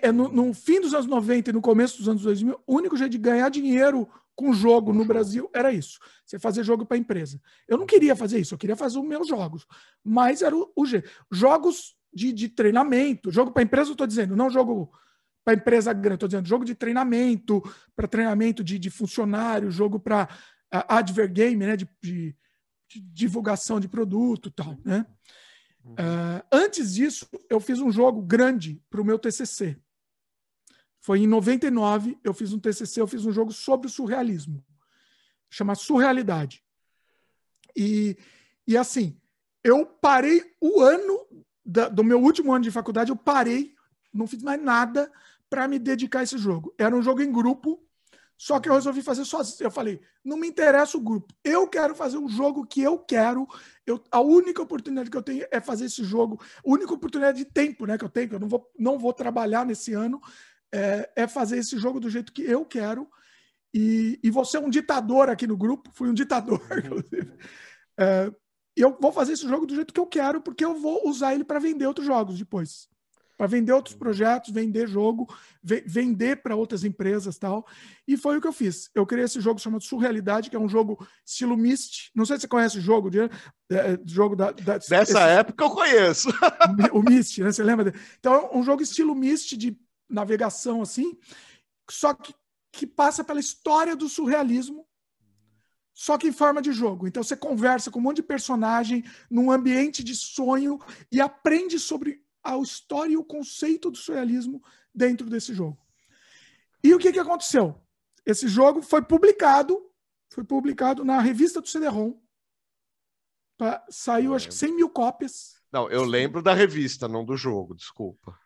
é, no, no, fim dos anos 90 e no começo dos anos 2000, o único jeito de ganhar dinheiro com jogo no Brasil era isso. Você fazer jogo para empresa. Eu não queria fazer isso, eu queria fazer os meus jogos. Mas era o, o jeito. Jogos de, de treinamento, jogo para empresa, eu estou dizendo, não jogo para empresa grande, estou dizendo jogo de treinamento, para treinamento de, de funcionário, jogo para uh, adver game, né, de, de, de, divulgação de produto tal, né? Uh, antes disso, eu fiz um jogo grande para o meu TCC. Foi em 99, eu fiz um TCC, eu fiz um jogo sobre o surrealismo. Chama Surrealidade. E, e assim, eu parei o ano da, do meu último ano de faculdade, eu parei, não fiz mais nada para me dedicar a esse jogo. Era um jogo em grupo, só que eu resolvi fazer sozinho. Eu falei, não me interessa o grupo. Eu quero fazer um jogo que eu quero. Eu, a única oportunidade que eu tenho é fazer esse jogo. A única oportunidade de tempo né, que eu tenho, que eu não vou, não vou trabalhar nesse ano, é, é fazer esse jogo do jeito que eu quero. E, e você é um ditador aqui no grupo. Fui um ditador, <laughs> inclusive. É, eu vou fazer esse jogo do jeito que eu quero, porque eu vou usar ele para vender outros jogos depois para vender outros projetos, vender jogo, vender para outras empresas tal. E foi o que eu fiz. Eu criei esse jogo chamado Surrealidade, que é um jogo estilo Myst. Não sei se você conhece o jogo, de, é, jogo da, da dessa esse, época eu conheço. o Myst, né? Você lembra? Então é um jogo estilo Myst de navegação assim, só que que passa pela história do surrealismo só que em forma de jogo. Então você conversa com um monte de personagem num ambiente de sonho e aprende sobre a história e o conceito do surrealismo dentro desse jogo. E o que, que aconteceu? Esse jogo foi publicado, foi publicado na revista do CD-ROM. Saiu, acho que 100 mil cópias. Não, eu lembro da revista, não do jogo, desculpa.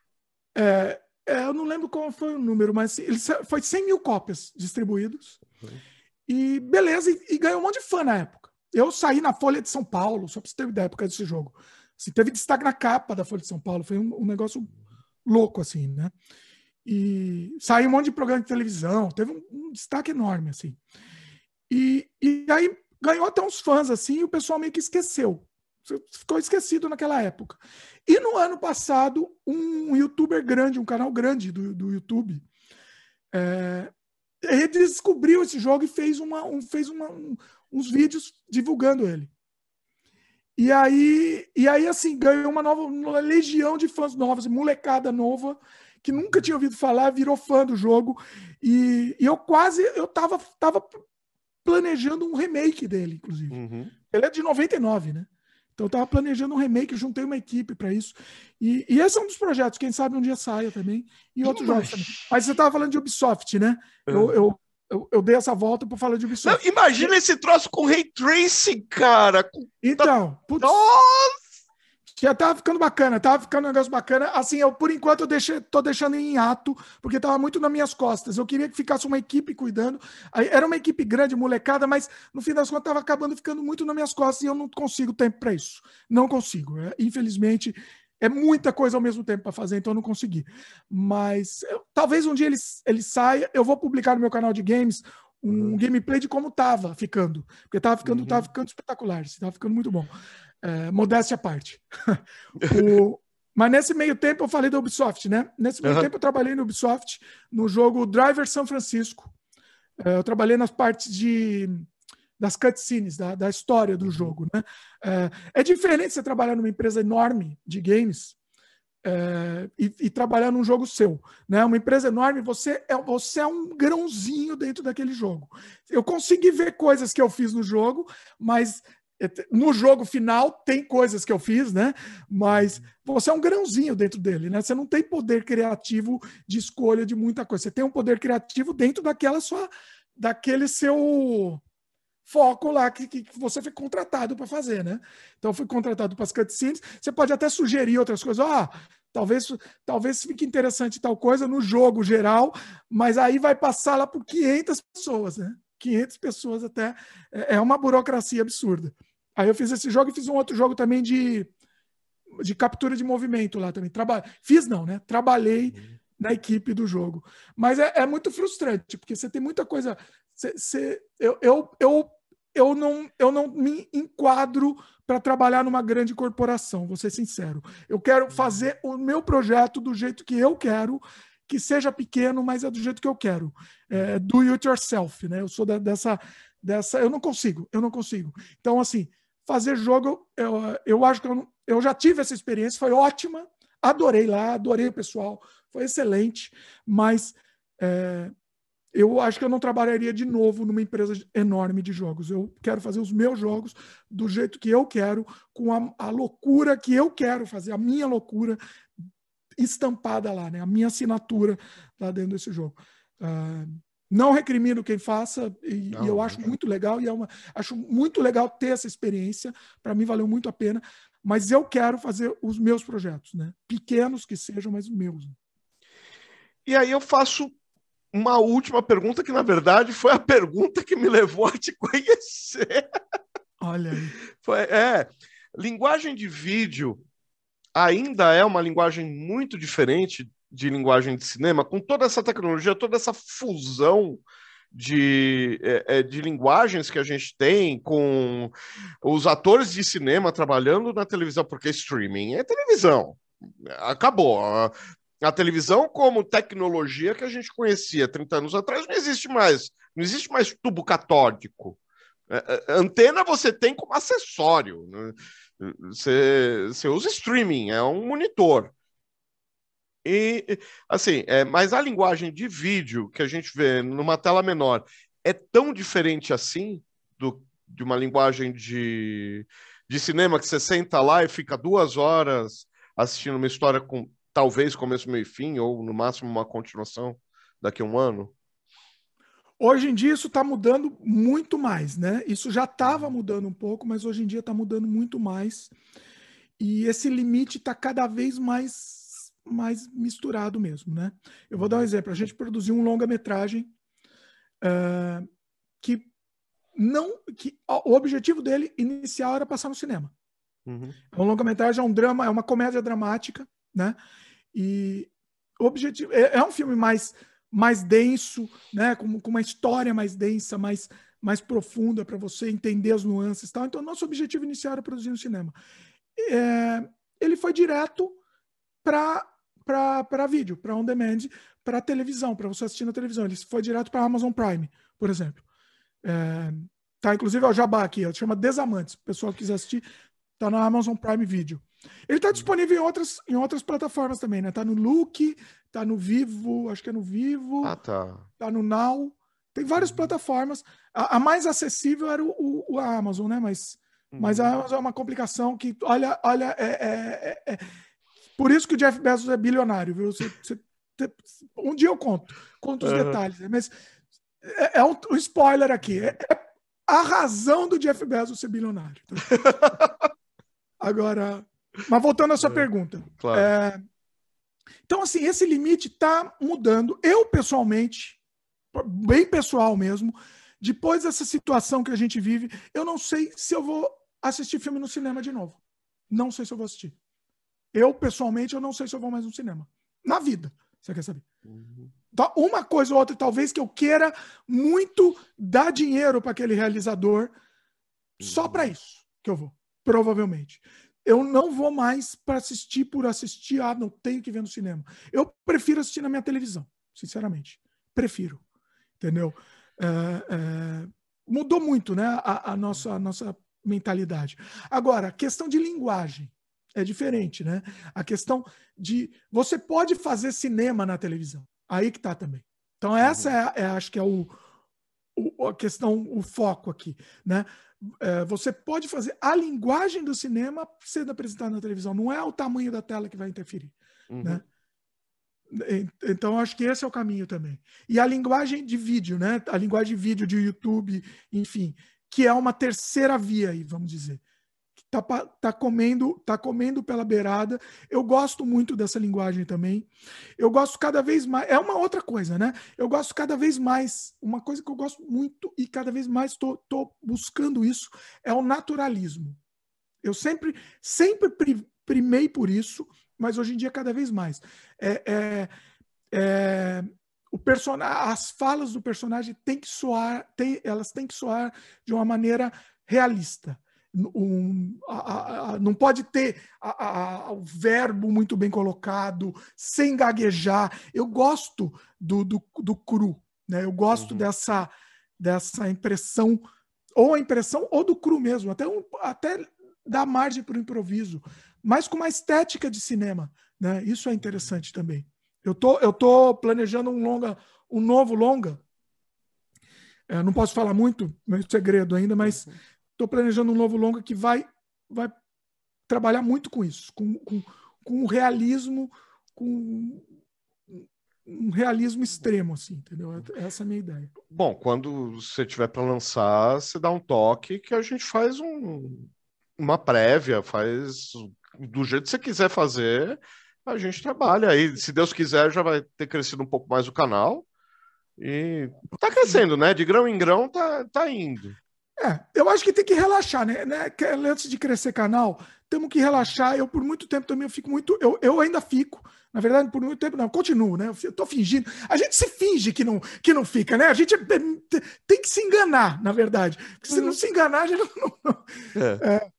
É, é, eu não lembro qual foi o número, mas ele foi 100 mil cópias distribuídos. Uhum. E beleza, e, e, ganhou um monte de fã na época. Eu saí na Folha de São Paulo, só para você ter ideia, época desse jogo. Assim, teve destaque na capa da Folha de São Paulo, foi um, um negócio louco, assim, né? E saiu um monte de programa de televisão, teve um, um destaque enorme, assim. E, e aí ganhou até uns fãs, assim, e o pessoal meio que esqueceu. Ficou esquecido naquela época. E no ano passado, um youtuber grande, um canal grande do, do YouTube, é, redescobriu esse jogo e fez, uma, um, fez uma, um, uns vídeos divulgando ele. E aí, e aí assim, ganhou uma nova uma legião de fãs novos, molecada nova, que nunca tinha ouvido falar, virou fã do jogo. E, e eu quase, eu tava, tava planejando um remake dele, inclusive. Uhum. Ele é de 99, né? Então eu tava planejando um remake, juntei uma equipe para isso. E, e, esse é um dos projetos, quem sabe um dia saia também. E outros jogos também. Mas você tava falando de Ubisoft, né? Eu, eu, eu, eu, dei essa volta para falar de Ubisoft. Não, imagina esse troço com Ray Tracing, cara. Com... Então, putz, Nossa! Já tava ficando bacana, tava ficando um negócio bacana. Assim, eu por enquanto eu deixei, tô deixando em ato, porque tava muito nas minhas costas. Eu queria que ficasse uma equipe cuidando. Era uma equipe grande, molecada, mas no fim das contas tava acabando ficando muito nas minhas costas e eu não consigo tempo para isso. Não consigo. É, infelizmente, é muita coisa ao mesmo tempo para fazer, então eu não consegui. Mas eu, talvez um dia ele, ele saia. Eu vou publicar no meu canal de games um uhum. gameplay de como tava ficando. Porque tava ficando, uhum. tava ficando espetacular, tava ficando muito bom. É, modéstia à parte. <laughs> o, mas nesse meio tempo eu falei da Ubisoft, né? Nesse meio uhum. tempo eu trabalhei no Ubisoft no jogo Driver São Francisco. É, eu trabalhei nas partes de das cutscenes, da, da história do uhum. jogo. Né? É, é, diferente você trabalhar numa empresa enorme de games é, e, e, trabalhar num jogo seu. Né? Uma empresa enorme, você é, você é um grãozinho dentro daquele jogo. Eu consegui ver coisas que eu fiz no jogo, mas é, no jogo final tem coisas que eu fiz, né? Mas uhum. você é um grãozinho dentro dele, né? Você não tem poder criativo de escolha de muita coisa. Você tem um poder criativo dentro daquela sua, daquele seu foco lá que, que você foi contratado para fazer, né? Então, fui contratado para as cutscenes. Você pode até sugerir outras coisas. Ah, talvez, talvez fique interessante tal coisa no jogo geral, mas aí vai passar lá por 500 pessoas, né? 500 pessoas até. É, é uma burocracia absurda. Aí eu fiz esse jogo e fiz um outro jogo também de, de captura de movimento lá também. Traba... Fiz não, né? Trabalhei uhum. na equipe do jogo. Mas é, é, muito frustrante, porque você tem muita coisa. Você, você, eu, eu, eu eu não, eu não me enquadro para trabalhar numa grande corporação, vou ser sincero. Eu quero uhum. fazer o meu projeto do jeito que eu quero, que seja pequeno, mas é do jeito que eu quero. É, uhum. do it yourself, né? Eu sou da, dessa, dessa. Eu não consigo, eu não consigo. Então, assim, fazer jogo, eu, eu acho que eu, eu já tive essa experiência, foi ótima. Adorei lá, adorei o pessoal, foi excelente, mas é, eu acho que eu não trabalharia de novo numa empresa enorme de jogos. Eu quero fazer os meus jogos do jeito que eu quero, com a, a loucura que eu quero fazer, a minha loucura estampada lá, né? A minha assinatura lá dentro desse jogo. Uh, não recrimino quem faça e, não, e eu acho muito legal e é uma, acho muito legal ter essa experiência. Para mim valeu muito a pena. Mas eu quero fazer os meus projetos, né? Pequenos que sejam, mas meus. E aí eu faço uma última pergunta que, na verdade, foi a pergunta que me levou a te conhecer. Olha aí. Foi, é, linguagem de vídeo ainda é uma linguagem muito diferente de linguagem de cinema, com toda essa tecnologia, toda essa fusão de, é, é de linguagens que a gente tem, com os atores de cinema trabalhando na televisão, porque streaming é televisão. Acabou. A televisão como tecnologia que a gente conhecia 30 anos atrás não existe mais. Não existe mais tubo catódico. É, é, antena você tem como acessório. Né? Você, você usa streaming, é um monitor. E, assim, é, mas a linguagem de vídeo que a gente vê numa tela menor é tão diferente assim do, de uma linguagem de, de cinema que você senta lá e fica duas horas assistindo uma história com talvez começo, meio e fim, ou no máximo uma continuação daqui a um ano? Hoje em dia isso está mudando muito mais, né? Isso já estava mudando um pouco, mas hoje em dia está mudando muito mais. E esse limite está cada vez mais, mais misturado mesmo, né? Eu vou dar um uhum. exemplo. A gente produziu um longa-metragem uh, que não, que o objetivo dele inicial era passar no cinema. Uhum. É um longa-metragem, é um drama, é uma comédia dramática, né? E objetivo é, é um filme mais mais denso, né, com, com uma história mais densa, mais mais profunda para você entender as nuances, tal. Então nosso objetivo inicial era produzir no cinema. É, ele foi direto para para vídeo, para on demand, para televisão, para você assistir na televisão. Ele foi direto para Amazon Prime, por exemplo. É, tá, inclusive o Jabá aqui, ó, chama Desamantes. O pessoal que quiser assistir, tá na Amazon Prime Video. Ele está disponível em outras, em outras plataformas também, né? Tá no Look, tá no Vivo, acho que é no Vivo. Ah, tá. Tá no Now. Tem várias uhum. plataformas. A, a, mais acessível era o, o, o Amazon, né? Mas, uhum. mas a Amazon é uma complicação que, olha, olha, é, é, é, é, por isso que o Jeff Bezos é bilionário, viu? Você, você, um dia eu conto, conto os uhum. detalhes, né? mas é, é um, um, spoiler aqui. É, é, a razão do Jeff Bezos ser bilionário. <laughs> Agora, mas voltando à sua é, pergunta. Claro. É, então, assim, esse limite está mudando. Eu, pessoalmente, bem pessoal mesmo, depois dessa situação que a gente vive, eu não sei se eu vou assistir filme no cinema de novo. Não sei se eu vou assistir. Eu, pessoalmente, eu não sei se eu vou mais no cinema. Na vida, você quer saber? Uhum. Então, uma coisa ou outra, talvez que eu queira muito dar dinheiro para aquele realizador, uhum. só para isso que eu vou, provavelmente eu não vou mais para assistir por assistir, ah, não tenho que ver no cinema. Eu prefiro assistir na minha televisão, sinceramente. Prefiro. Entendeu? É, é, mudou muito né, a, a, nossa, a nossa mentalidade. Agora, questão de linguagem é diferente, né? A questão de. Você pode fazer cinema na televisão. Aí que tá também. Então, essa é, é acho que é o, o, a questão, o foco aqui, né? é, você pode fazer a linguagem do cinema sendo apresentada na televisão. Não é o tamanho da tela que vai interferir. Uhum. Né? Então, acho que esse é o caminho também. E a linguagem de vídeo, né? A linguagem de vídeo de YouTube, enfim, que é uma terceira via aí, vamos dizer tá, tá comendo tá comendo pela beirada. Eu gosto muito dessa linguagem também. Eu gosto cada vez mais. É uma outra coisa, né? Eu gosto cada vez mais. Uma coisa que eu gosto muito e cada vez mais estou buscando isso é o naturalismo. Eu sempre sempre primei por isso, mas hoje em dia cada vez mais. É, é, é o personagem, as falas do personagem tem que soar, tem, elas têm que soar de uma maneira realista um, a, a, não pode ter a, o verbo muito bem colocado, sem gaguejar. Eu gosto do, do, do cru, né? Eu gosto uhum. dessa, dessa impressão, ou a impressão, ou do cru mesmo. Até, um, até dar margem para o improviso, mas com uma estética de cinema. Né? Isso é interessante também. Eu tô, eu tô planejando um longa, um novo longa. É, não posso falar muito, meu segredo ainda, mas estou planejando um novo longa que vai, vai trabalhar muito com isso, com, com, com o realismo, com um realismo extremo, assim, entendeu? Essa é a minha ideia. Bom, quando você tiver para lançar, você dá um toque que a gente faz um, uma prévia, faz do jeito que você quiser fazer, a gente trabalha aí. Se Deus quiser, já vai ter crescido um pouco mais o canal. E tá crescendo, né? De grão em grão tá, tá indo. É, eu acho que tem que relaxar, né? né? Antes de crescer canal, temos que relaxar. Eu, por muito tempo, também eu fico muito. Eu, eu ainda fico. Na verdade, por muito tempo, não, continuo, né? Eu tô fingindo. A gente se finge que não, que não fica, né? A gente tem que se enganar, na verdade. Porque se não se enganar, a gente não. não é. É,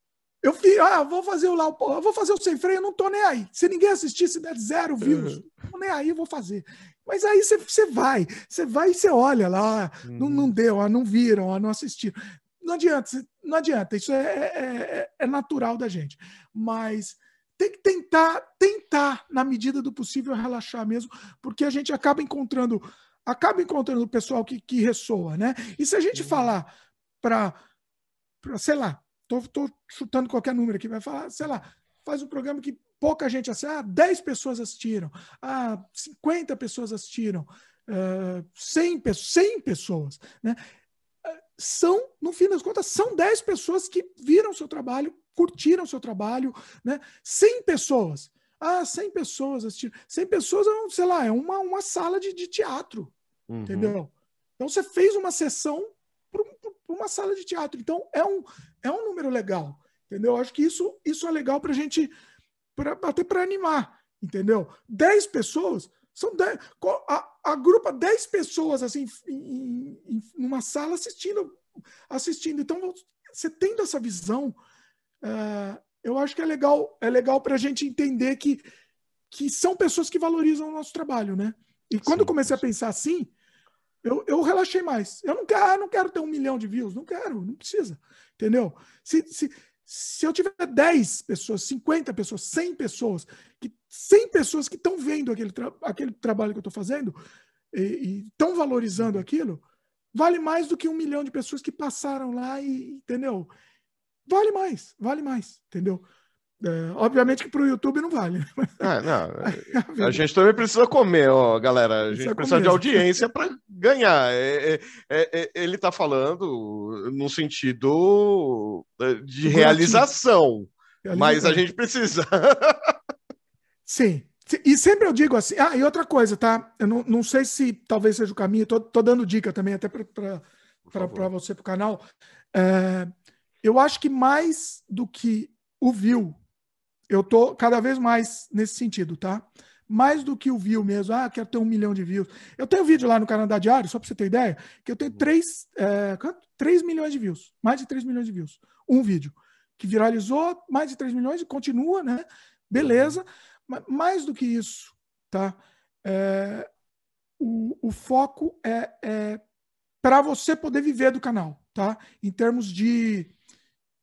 eu fiz, ah, vou fazer o lá, vou fazer o sem freio, eu não tô nem aí. Se ninguém assistir, se der zero views, uhum. não tô nem aí, eu vou fazer. Mas aí você vai, você vai e você olha lá, uhum. não, não deu, ah, não viram, ah, não assistiram. Não adianta, não adianta, isso é, é, é, é natural da gente. Mas tem que tentar, tentar, na medida do possível, relaxar mesmo, porque a gente acaba encontrando, acaba encontrando o pessoal que, que ressoa, né? E se a gente uhum. falar para, sei lá, Tô, tô chutando qualquer número aqui, vai falar, sei lá, faz um programa que pouca gente assiste. Ah, 10 pessoas assistiram. Ah, 50 pessoas assistiram. Uh, 100, 100 pessoas. Né? São, no fim das contas, são 10 pessoas que viram seu trabalho, curtiram seu trabalho. Né? 100 pessoas. Ah, 100 pessoas assistiram. 100 pessoas, é sei lá, é uma, uma sala de, de teatro. Uhum. Entendeu? Então você fez uma sessão para uma sala de teatro. Então, é um, é um número legal, entendeu? Acho que isso, isso é legal para a gente, pra, até para animar, entendeu? 10 pessoas, são 10, a, agrupa 10 pessoas assim, em, em, em, uma sala assistindo, assistindo. Então, você tendo essa visão, é, eu acho que é legal, é legal para a gente entender que, que são pessoas que valorizam o nosso trabalho, né? E quando Sim, eu comecei a pensar assim, eu, eu relaxei mais. Eu não quero, ah, não quero ter um milhão de views. Não quero, não precisa. Entendeu? Se, se, se eu tiver 10 pessoas, 50 pessoas, 100 pessoas, que 100 pessoas que estão vendo aquele, tra aquele trabalho que eu estou fazendo e estão valorizando aquilo, vale mais do que um milhão de pessoas que passaram lá e, entendeu? Vale mais, vale mais, entendeu? É, obviamente que para o YouTube não vale. <laughs> Ah, não. <laughs> A gente também precisa comer, ó, galera. A gente precisa, de audiência para ganhar. É, é, é, é ele está falando no sentido de realização, mas a gente precisa. <laughs> Sim. E sempre eu digo assim. Ah, e outra coisa, tá? Eu não, não sei se talvez seja o caminho, tô, tô dando dica também, até para você, para o canal. Eu acho que mais do que o view eu tô cada vez mais nesse sentido, tá? Mais do que o view mesmo, ah, quero ter um milhão de views. Eu tenho um vídeo lá no Canadá Diário, só para você ter ideia, que eu tenho 3, é, 3 milhões de views, mais de 3 milhões de views. Um vídeo que viralizou, mais de 3 milhões e continua, né? Beleza. Mas mais do que isso, tá? É, o, o foco é, é para você poder viver do canal, tá? Em termos de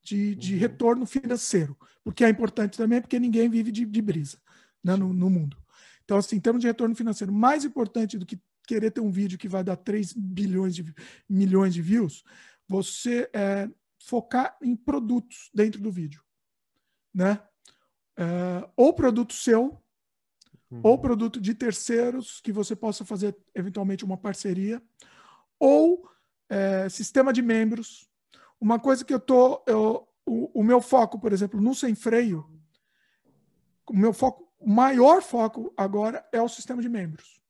de, de uhum. retorno financeiro, porque é importante também, porque ninguém vive de, de brisa né, no, no, mundo. Então, assim, em termos de retorno financeiro, mais importante do que querer ter um vídeo que vai dar 3 bilhões de milhões de views, você é, focar em produtos dentro do vídeo. Né? É, ou produto seu, uhum. ou produto de terceiros, que você possa fazer eventualmente uma parceria, ou é, sistema de membros, uma coisa que eu tô. Eu, o, o meu foco, por exemplo, no sem freio, o meu foco, o maior foco agora é o sistema de membros.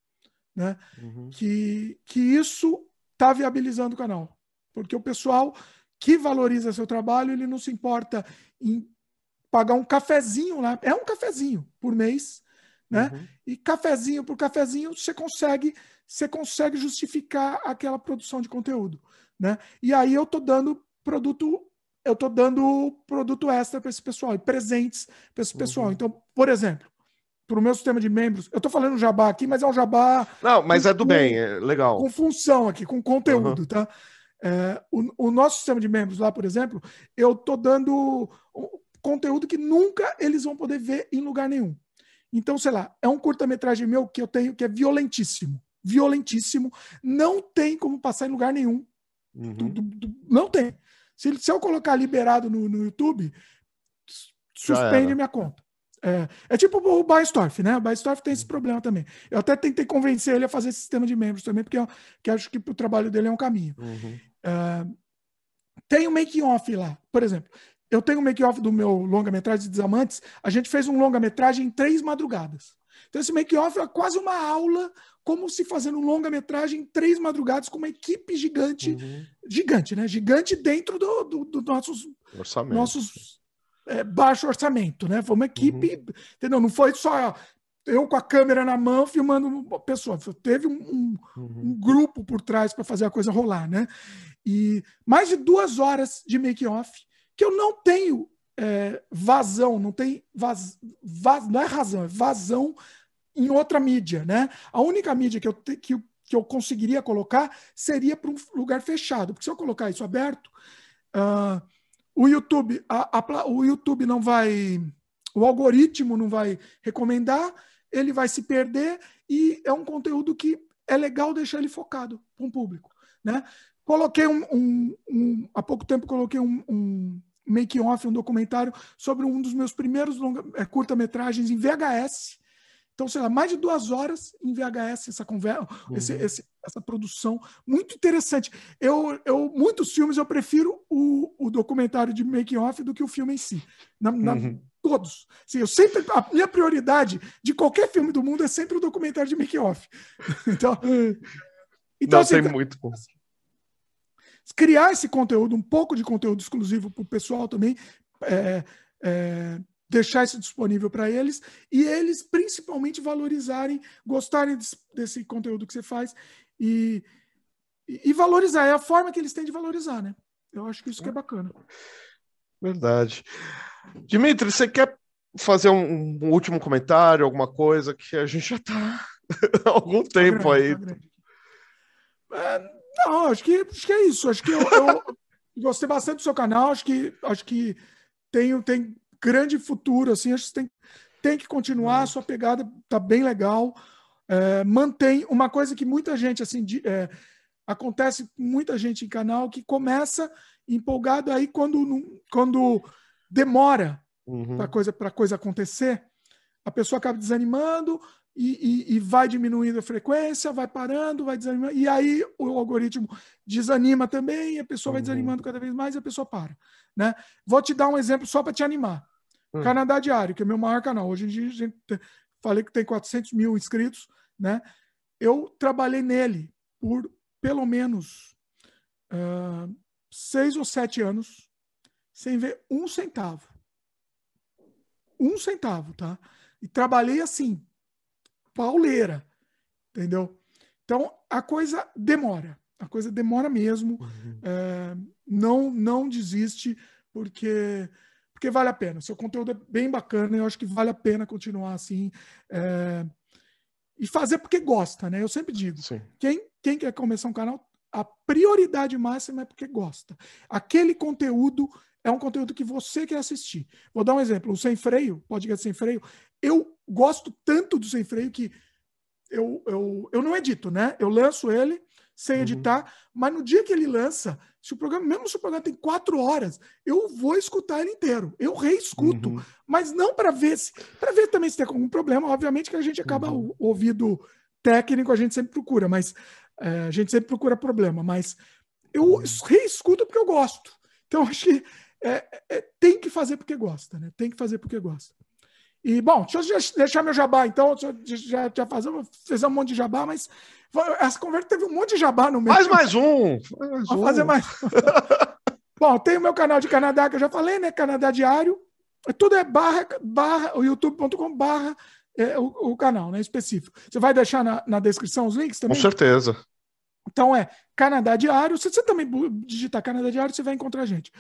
Né? Uhum. Que, que isso está viabilizando o canal. Porque o pessoal que valoriza seu trabalho, ele não se importa em pagar um cafezinho lá. É um cafezinho por mês, né? Uhum. E cafezinho por cafezinho você consegue, você consegue justificar aquela produção de conteúdo, né? E aí eu tô dando produto, eu estou dando produto extra para esse pessoal e presentes para esse uhum. pessoal. Então, por exemplo, para o meu sistema de membros, eu estou falando jabá aqui, mas é um jabá. Não, mas com, é do bem, é legal. Com função aqui, com conteúdo, uhum. tá? É, o, o, nosso sistema de membros lá, por exemplo, eu estou dando conteúdo que nunca eles vão poder ver em lugar nenhum. Então, sei lá, é um curta-metragem meu que eu tenho que é violentíssimo. Violentíssimo. Não tem como passar em lugar nenhum. Uhum. Do, do, do, não tem. Se, se, eu colocar liberado no, no YouTube, suspende minha conta. É, é, tipo o Baestorff, né? O Baestorff tem esse problema também. Eu até tentei convencer ele a fazer esse sistema de membros também, porque eu, que acho que o trabalho dele é um caminho. Uhum. É, tem o um making-off lá, por exemplo. Eu tenho um make-off do meu longa-metragem de Desamantes. A gente fez um longa-metragem em três madrugadas. Então, esse make-off é quase uma aula, como se fazendo um longa-metragem em três madrugadas com uma equipe gigante. Uhum. Gigante, né? Gigante dentro do, do, do nossos, Orçamento. nossos é, baixo orçamento, né? Foi uma equipe, uhum. entendeu? Não foi só eu com a câmera na mão filmando uma pessoa. Teve um, um, uhum. um grupo por trás para fazer a coisa rolar, né? E mais de duas horas de make-off que eu não tenho é, vazão, não tem vaz, vaz, não é razão, é vazão em outra mídia, né? A única mídia que eu, te, que, que eu conseguiria colocar seria para um lugar fechado, porque se eu colocar isso aberto, uh, o YouTube, a, a, o YouTube não vai, o algoritmo não vai recomendar, ele vai se perder e é um conteúdo que é legal deixar ele focado para um público, né? Coloquei um, um, um, há pouco tempo coloquei um, um making off, um documentário sobre um dos meus primeiros é, curta-metragens em VHS. Então, sei lá, mais de duas horas em VHS essa conversa, uhum. esse, esse, essa produção muito interessante. Eu, eu muitos filmes eu prefiro o, o documentário de making off do que o filme em si. Na, na, uhum. Todos. Assim, eu sempre a minha prioridade de qualquer filme do mundo é sempre o documentário de making off. <laughs> então, <laughs> então Não, assim, tem muito. Assim, criar esse conteúdo, um pouco de conteúdo exclusivo para o pessoal também, é, é, deixar isso disponível para eles e eles principalmente valorizarem, gostarem desse, desse conteúdo que você faz e, e, valorizar. É a forma que eles têm de valorizar, né? Eu acho que isso que é bacana. Verdade. Dimitri, você quer fazer um, um último comentário, alguma coisa que a gente já está <laughs> há algum tá tempo grande, aí. Tá é, não, acho que, acho que é isso. Acho que eu, eu <laughs> gostei bastante do seu canal. Acho que, acho que tem, tem grande futuro. Assim, acho que tem, tem que continuar. A sua pegada tá bem legal. É, mantém uma coisa que muita gente assim de, é, acontece com muita gente em canal que começa empolgado aí quando quando demora uhum. para coisa para coisa acontecer a pessoa acaba desanimando e, e, e, vai diminuindo a frequência, vai parando, vai desanimando, e aí o algoritmo desanima também, a pessoa uhum. vai desanimando cada vez mais e a pessoa para. Né? Vou te dar um exemplo só para te animar. Uhum. Canadá Diário, que é meu maior canal. Hoje em dia, a gente, falei que tem 400 mil inscritos. Né? Eu trabalhei nele por pelo menos uh, seis ou sete anos sem ver um centavo. Um centavo, tá? E trabalhei assim, pauleira, entendeu? Então a coisa demora, a coisa demora mesmo. Uhum. É, não não desiste porque porque vale a pena. Seu conteúdo é bem bacana, eu acho que vale a pena continuar assim é, e fazer porque gosta, né? Eu sempre digo, quem quem quer começar um canal a prioridade máxima é porque gosta. Aquele conteúdo é um conteúdo que você quer assistir. Vou dar um exemplo: o Sem Freio, podcast Sem Freio. Eu gosto tanto do Sem Freio que eu, eu, eu não edito, né? Eu lanço ele sem uhum. editar, uhum. mas no dia que ele lança, se o programa, mesmo se o programa tem quatro horas, eu vou escutar ele inteiro. Eu reescuto, uhum. mas não para ver se. Para ver também se tem algum problema. Obviamente que a gente acaba uhum. o ouvido técnico, a gente sempre procura, mas é, a gente sempre procura problema, mas eu uhum. reescuto porque eu gosto. Então, <laughs> acho que é, é, tem que fazer porque gosta, né? Tem que fazer porque gosta. E, bom, deixa eu deixar meu jabá, então. Já, já fazer, fiz um monte de jabá, mas essa conversa teve um monte de jabá no meio. Faz mais um! Faz Vou um. fazer mais <laughs> Bom, tem o meu canal de Canadá, que eu já falei, né? Canadá Diário. Tudo é barra, barra, youtube.com barra é, o, o, canal, né? Específico. Você vai deixar na, na descrição os links também? Com certeza. Então é Canadá Diário. Se você também digitar Canadá Diário, você vai encontrar a gente.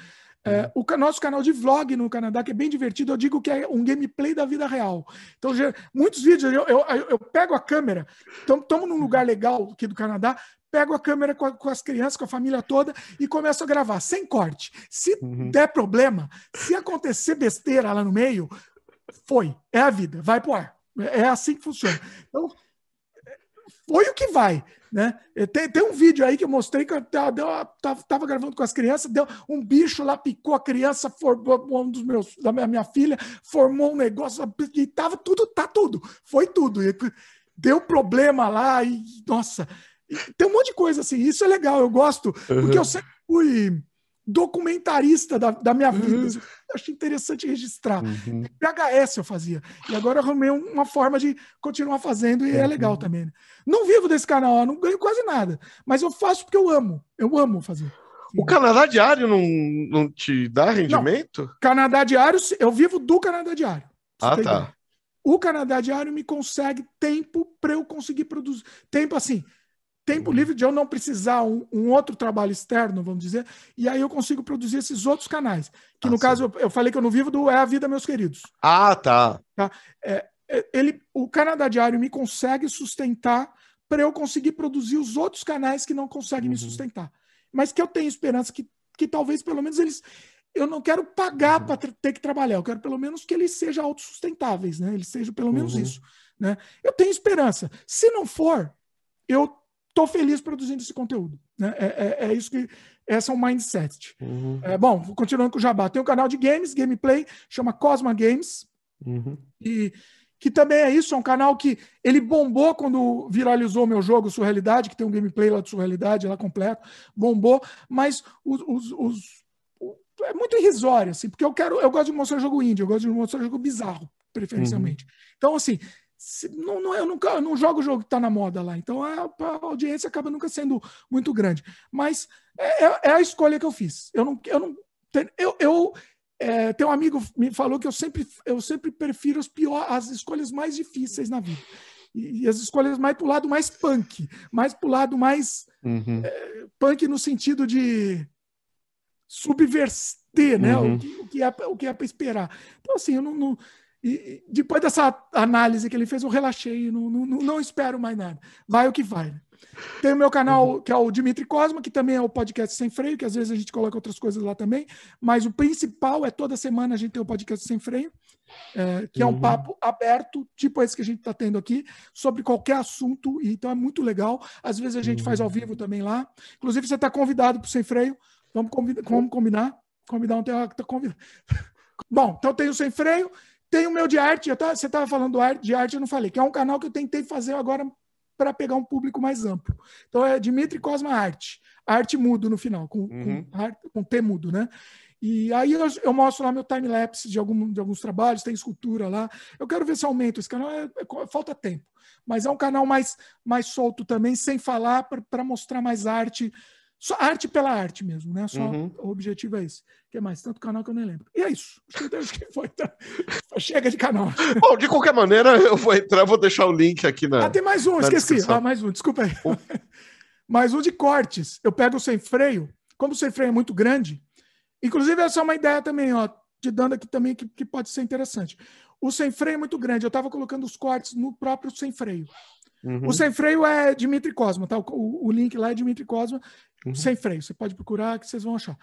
É, uhum. o nosso canal de vlog no Canadá, que é bem divertido, eu digo que é um gameplay da vida real. Então, já, muitos vídeos, eu, eu, eu, pego a câmera, estamos num lugar legal aqui do Canadá, pego a câmera com, a, com, as crianças, com a família toda e começo a gravar, sem corte. Se uhum. der problema, se acontecer besteira lá no meio, foi. É a vida, vai pro ar. É assim que funciona. Então, foi o que vai. Né? Tem, tem um vídeo aí que eu mostrei que eu tava, tava, gravando com as crianças, deu um bicho lá, picou a criança, formou um dos meus, da minha, minha filha, formou um negócio, e tava tudo, tá tudo, foi tudo. E deu problema lá, e nossa, tem um monte de coisa assim. Isso é legal, eu gosto, uhum. porque eu sempre fui documentarista da, da minha vida. Uhum. Achei interessante registrar. Uhum. PHS eu fazia. E agora eu arrumei uma forma de continuar fazendo e é uhum. é legal também. Né? Não vivo desse canal, não ganho quase nada. Mas eu faço porque eu amo. Eu amo fazer. O Canadá Diário não, não te dá rendimento? Não. Canadá Diário, eu vivo do Canadá Diário. Ah, tá. Ideia. O Canadá Diário me consegue tempo para eu conseguir produzir. Tempo assim, tempo livre de eu não precisar um, um, outro trabalho externo, vamos dizer, e aí eu consigo produzir esses outros canais. Que ah, no sim. caso, eu, eu, falei que eu não vivo do É a Vida, meus queridos. Ah, tá. tá? É, é ele, o Canadá Diário me consegue sustentar para eu conseguir produzir os outros canais que não conseguem uhum. me sustentar. Mas que eu tenho esperança que, que talvez, pelo menos, eles. Eu não quero pagar uhum. para ter que trabalhar, eu quero pelo menos que eles sejam autossustentáveis, né? Eles sejam pelo menos uhum. isso. Né? Eu tenho esperança. Se não for, eu estou feliz produzindo esse conteúdo. Né? É, é, é, isso que. Essa é o mindset. Uhum. É, bom, continuando com o Jabá. Tem um canal de games, gameplay, chama Cosma Games. Uhum. E que também é isso, é um canal que ele bombou quando viralizou o meu jogo Surrealidade, que tem um gameplay lá de Surrealidade lá completo, bombou, mas os, os, os, é muito irrisório, assim, porque eu quero, eu gosto de mostrar jogo indie, eu gosto de mostrar jogo bizarro, preferencialmente. Uhum. Então, assim, não, não, eu, nunca, eu não jogo o jogo que está na moda lá, então a, a, audiência acaba nunca sendo muito grande. Mas é, é, é a escolha que eu fiz. Eu não. Eu, não, eu, eu é, tem um amigo me falou que eu sempre, eu sempre prefiro as, pior, as escolhas mais difíceis na vida. E, e as escolhas mais para o lado mais punk, mais para o lado mais uhum. é, punk no sentido de subverter né, uhum. o, que, o que é, o que é para esperar. Então, assim, eu não, não e depois dessa análise que ele fez, eu relaxei, não, não, não espero mais nada. Vai o que vai. Tem o meu canal, uhum. que é o Dimitri Cosma, que também é o podcast Sem Freio, que às vezes a gente coloca outras coisas lá também, mas o principal é toda semana a gente tem o podcast Sem Freio, é, que é um uhum. papo aberto, tipo esse que a gente está tendo aqui, sobre qualquer assunto, então é muito legal. Às vezes a gente faz ao uhum. vivo também lá. Inclusive, você está convidado para o Sem Freio. Vamos, combinar, vamos combinar. Convidar um tá convidado. <laughs> Bom, então tem o Sem Freio. Tem o meu de arte, tava, você estava falando de arte, eu não falei, que é um canal que eu tentei fazer agora para pegar um público mais amplo. Então é Dimitri Cosma Arte. Arte mudo no final, com, uhum. com, com T mudo, né? E aí eu, eu mostro lá meu time-lapse de, algum, de alguns trabalhos, tem escultura lá. Eu quero ver se aumenta esse canal, é, é, falta tempo. Mas é um canal mais, mais solto também, sem falar, para mostrar mais arte só arte pela arte mesmo, né? Só uhum. o objetivo é esse. O que mais? Tanto canal que eu nem lembro. E é isso. Acho que foi. Tá? Chega de canal. Bom, de qualquer maneira, eu vou entrar, vou deixar o link aqui na. Ah, tem mais um, esqueci. Ah, mais um, desculpa aí. <laughs> Mais um de cortes. Eu pego o sem freio. Como o sem freio é muito grande, inclusive essa é uma ideia também, ó, te dando aqui também que, que pode ser interessante. O sem freio é muito grande. Eu estava colocando os cortes no próprio sem freio. Uhum. O sem freio é Dimitri Cosma, tá? O, o, link lá é Dimitri Cosma uhum. sem freio. Você pode procurar que vocês vão achar.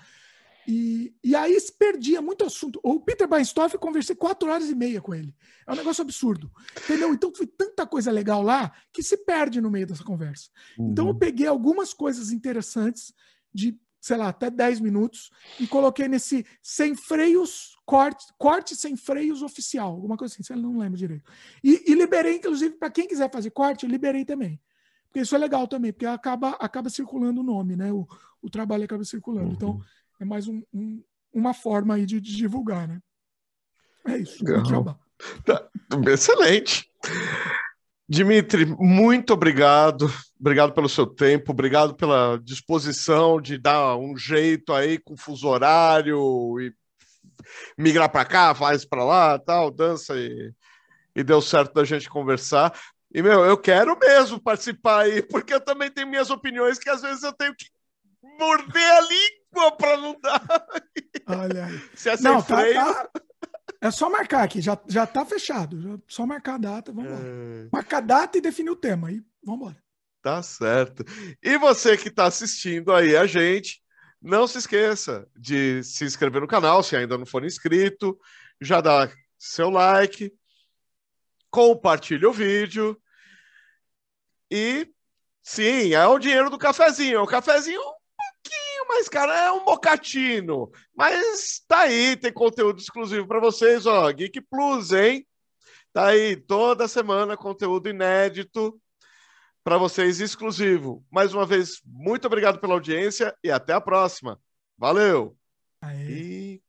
E, e aí se perdia muito assunto. O Peter Bainstoff, eu conversei quatro horas e meia com ele. É um negócio absurdo. Entendeu? Então foi tanta coisa legal lá que se perde no meio dessa conversa. Uhum. Então eu peguei algumas coisas interessantes de, sei lá, até 10 minutos e coloquei nesse sem freios, corte, corte sem freios oficial, alguma coisa assim, não lembra direito. E, e liberei, inclusive, para quem quiser fazer corte, eu liberei também. Porque isso é legal também, porque acaba, acaba circulando o nome, né? O, o trabalho acaba circulando. Então, uhum. Então, é mais um, um, uma forma aí de, de, divulgar, né? É isso. Tá, excelente. Dimitri, muito obrigado. Obrigado pelo seu tempo, obrigado pela disposição de dar um jeito aí com fuso horário e migrar para cá, faz para lá, tal, dança e, e deu certo da gente conversar. E, meu, eu quero mesmo participar aí, porque eu também tenho minhas opiniões que às vezes eu tenho que morder a língua para não dar. Olha aí. <laughs> Se é não, tá, freio... tá, É só marcar aqui, já, já tá fechado. Só marcar a data, vamos é... Marcar a data e definir o tema, aí vamos embora. Tá certo. E você que está assistindo aí a gente, não se esqueça de se inscrever no canal se ainda não for inscrito, já dá seu like, compartilha o vídeo e sim, é o dinheiro do cafezinho, é o cafezinho pouquinho mais caro, é um mocatino, mas tá aí, tem conteúdo exclusivo para vocês, ó, Geek Plus, hein? Tá aí toda semana conteúdo inédito para vocês exclusivo. Mais uma vez, muito obrigado pela audiência e até a próxima. Valeu! Aê. E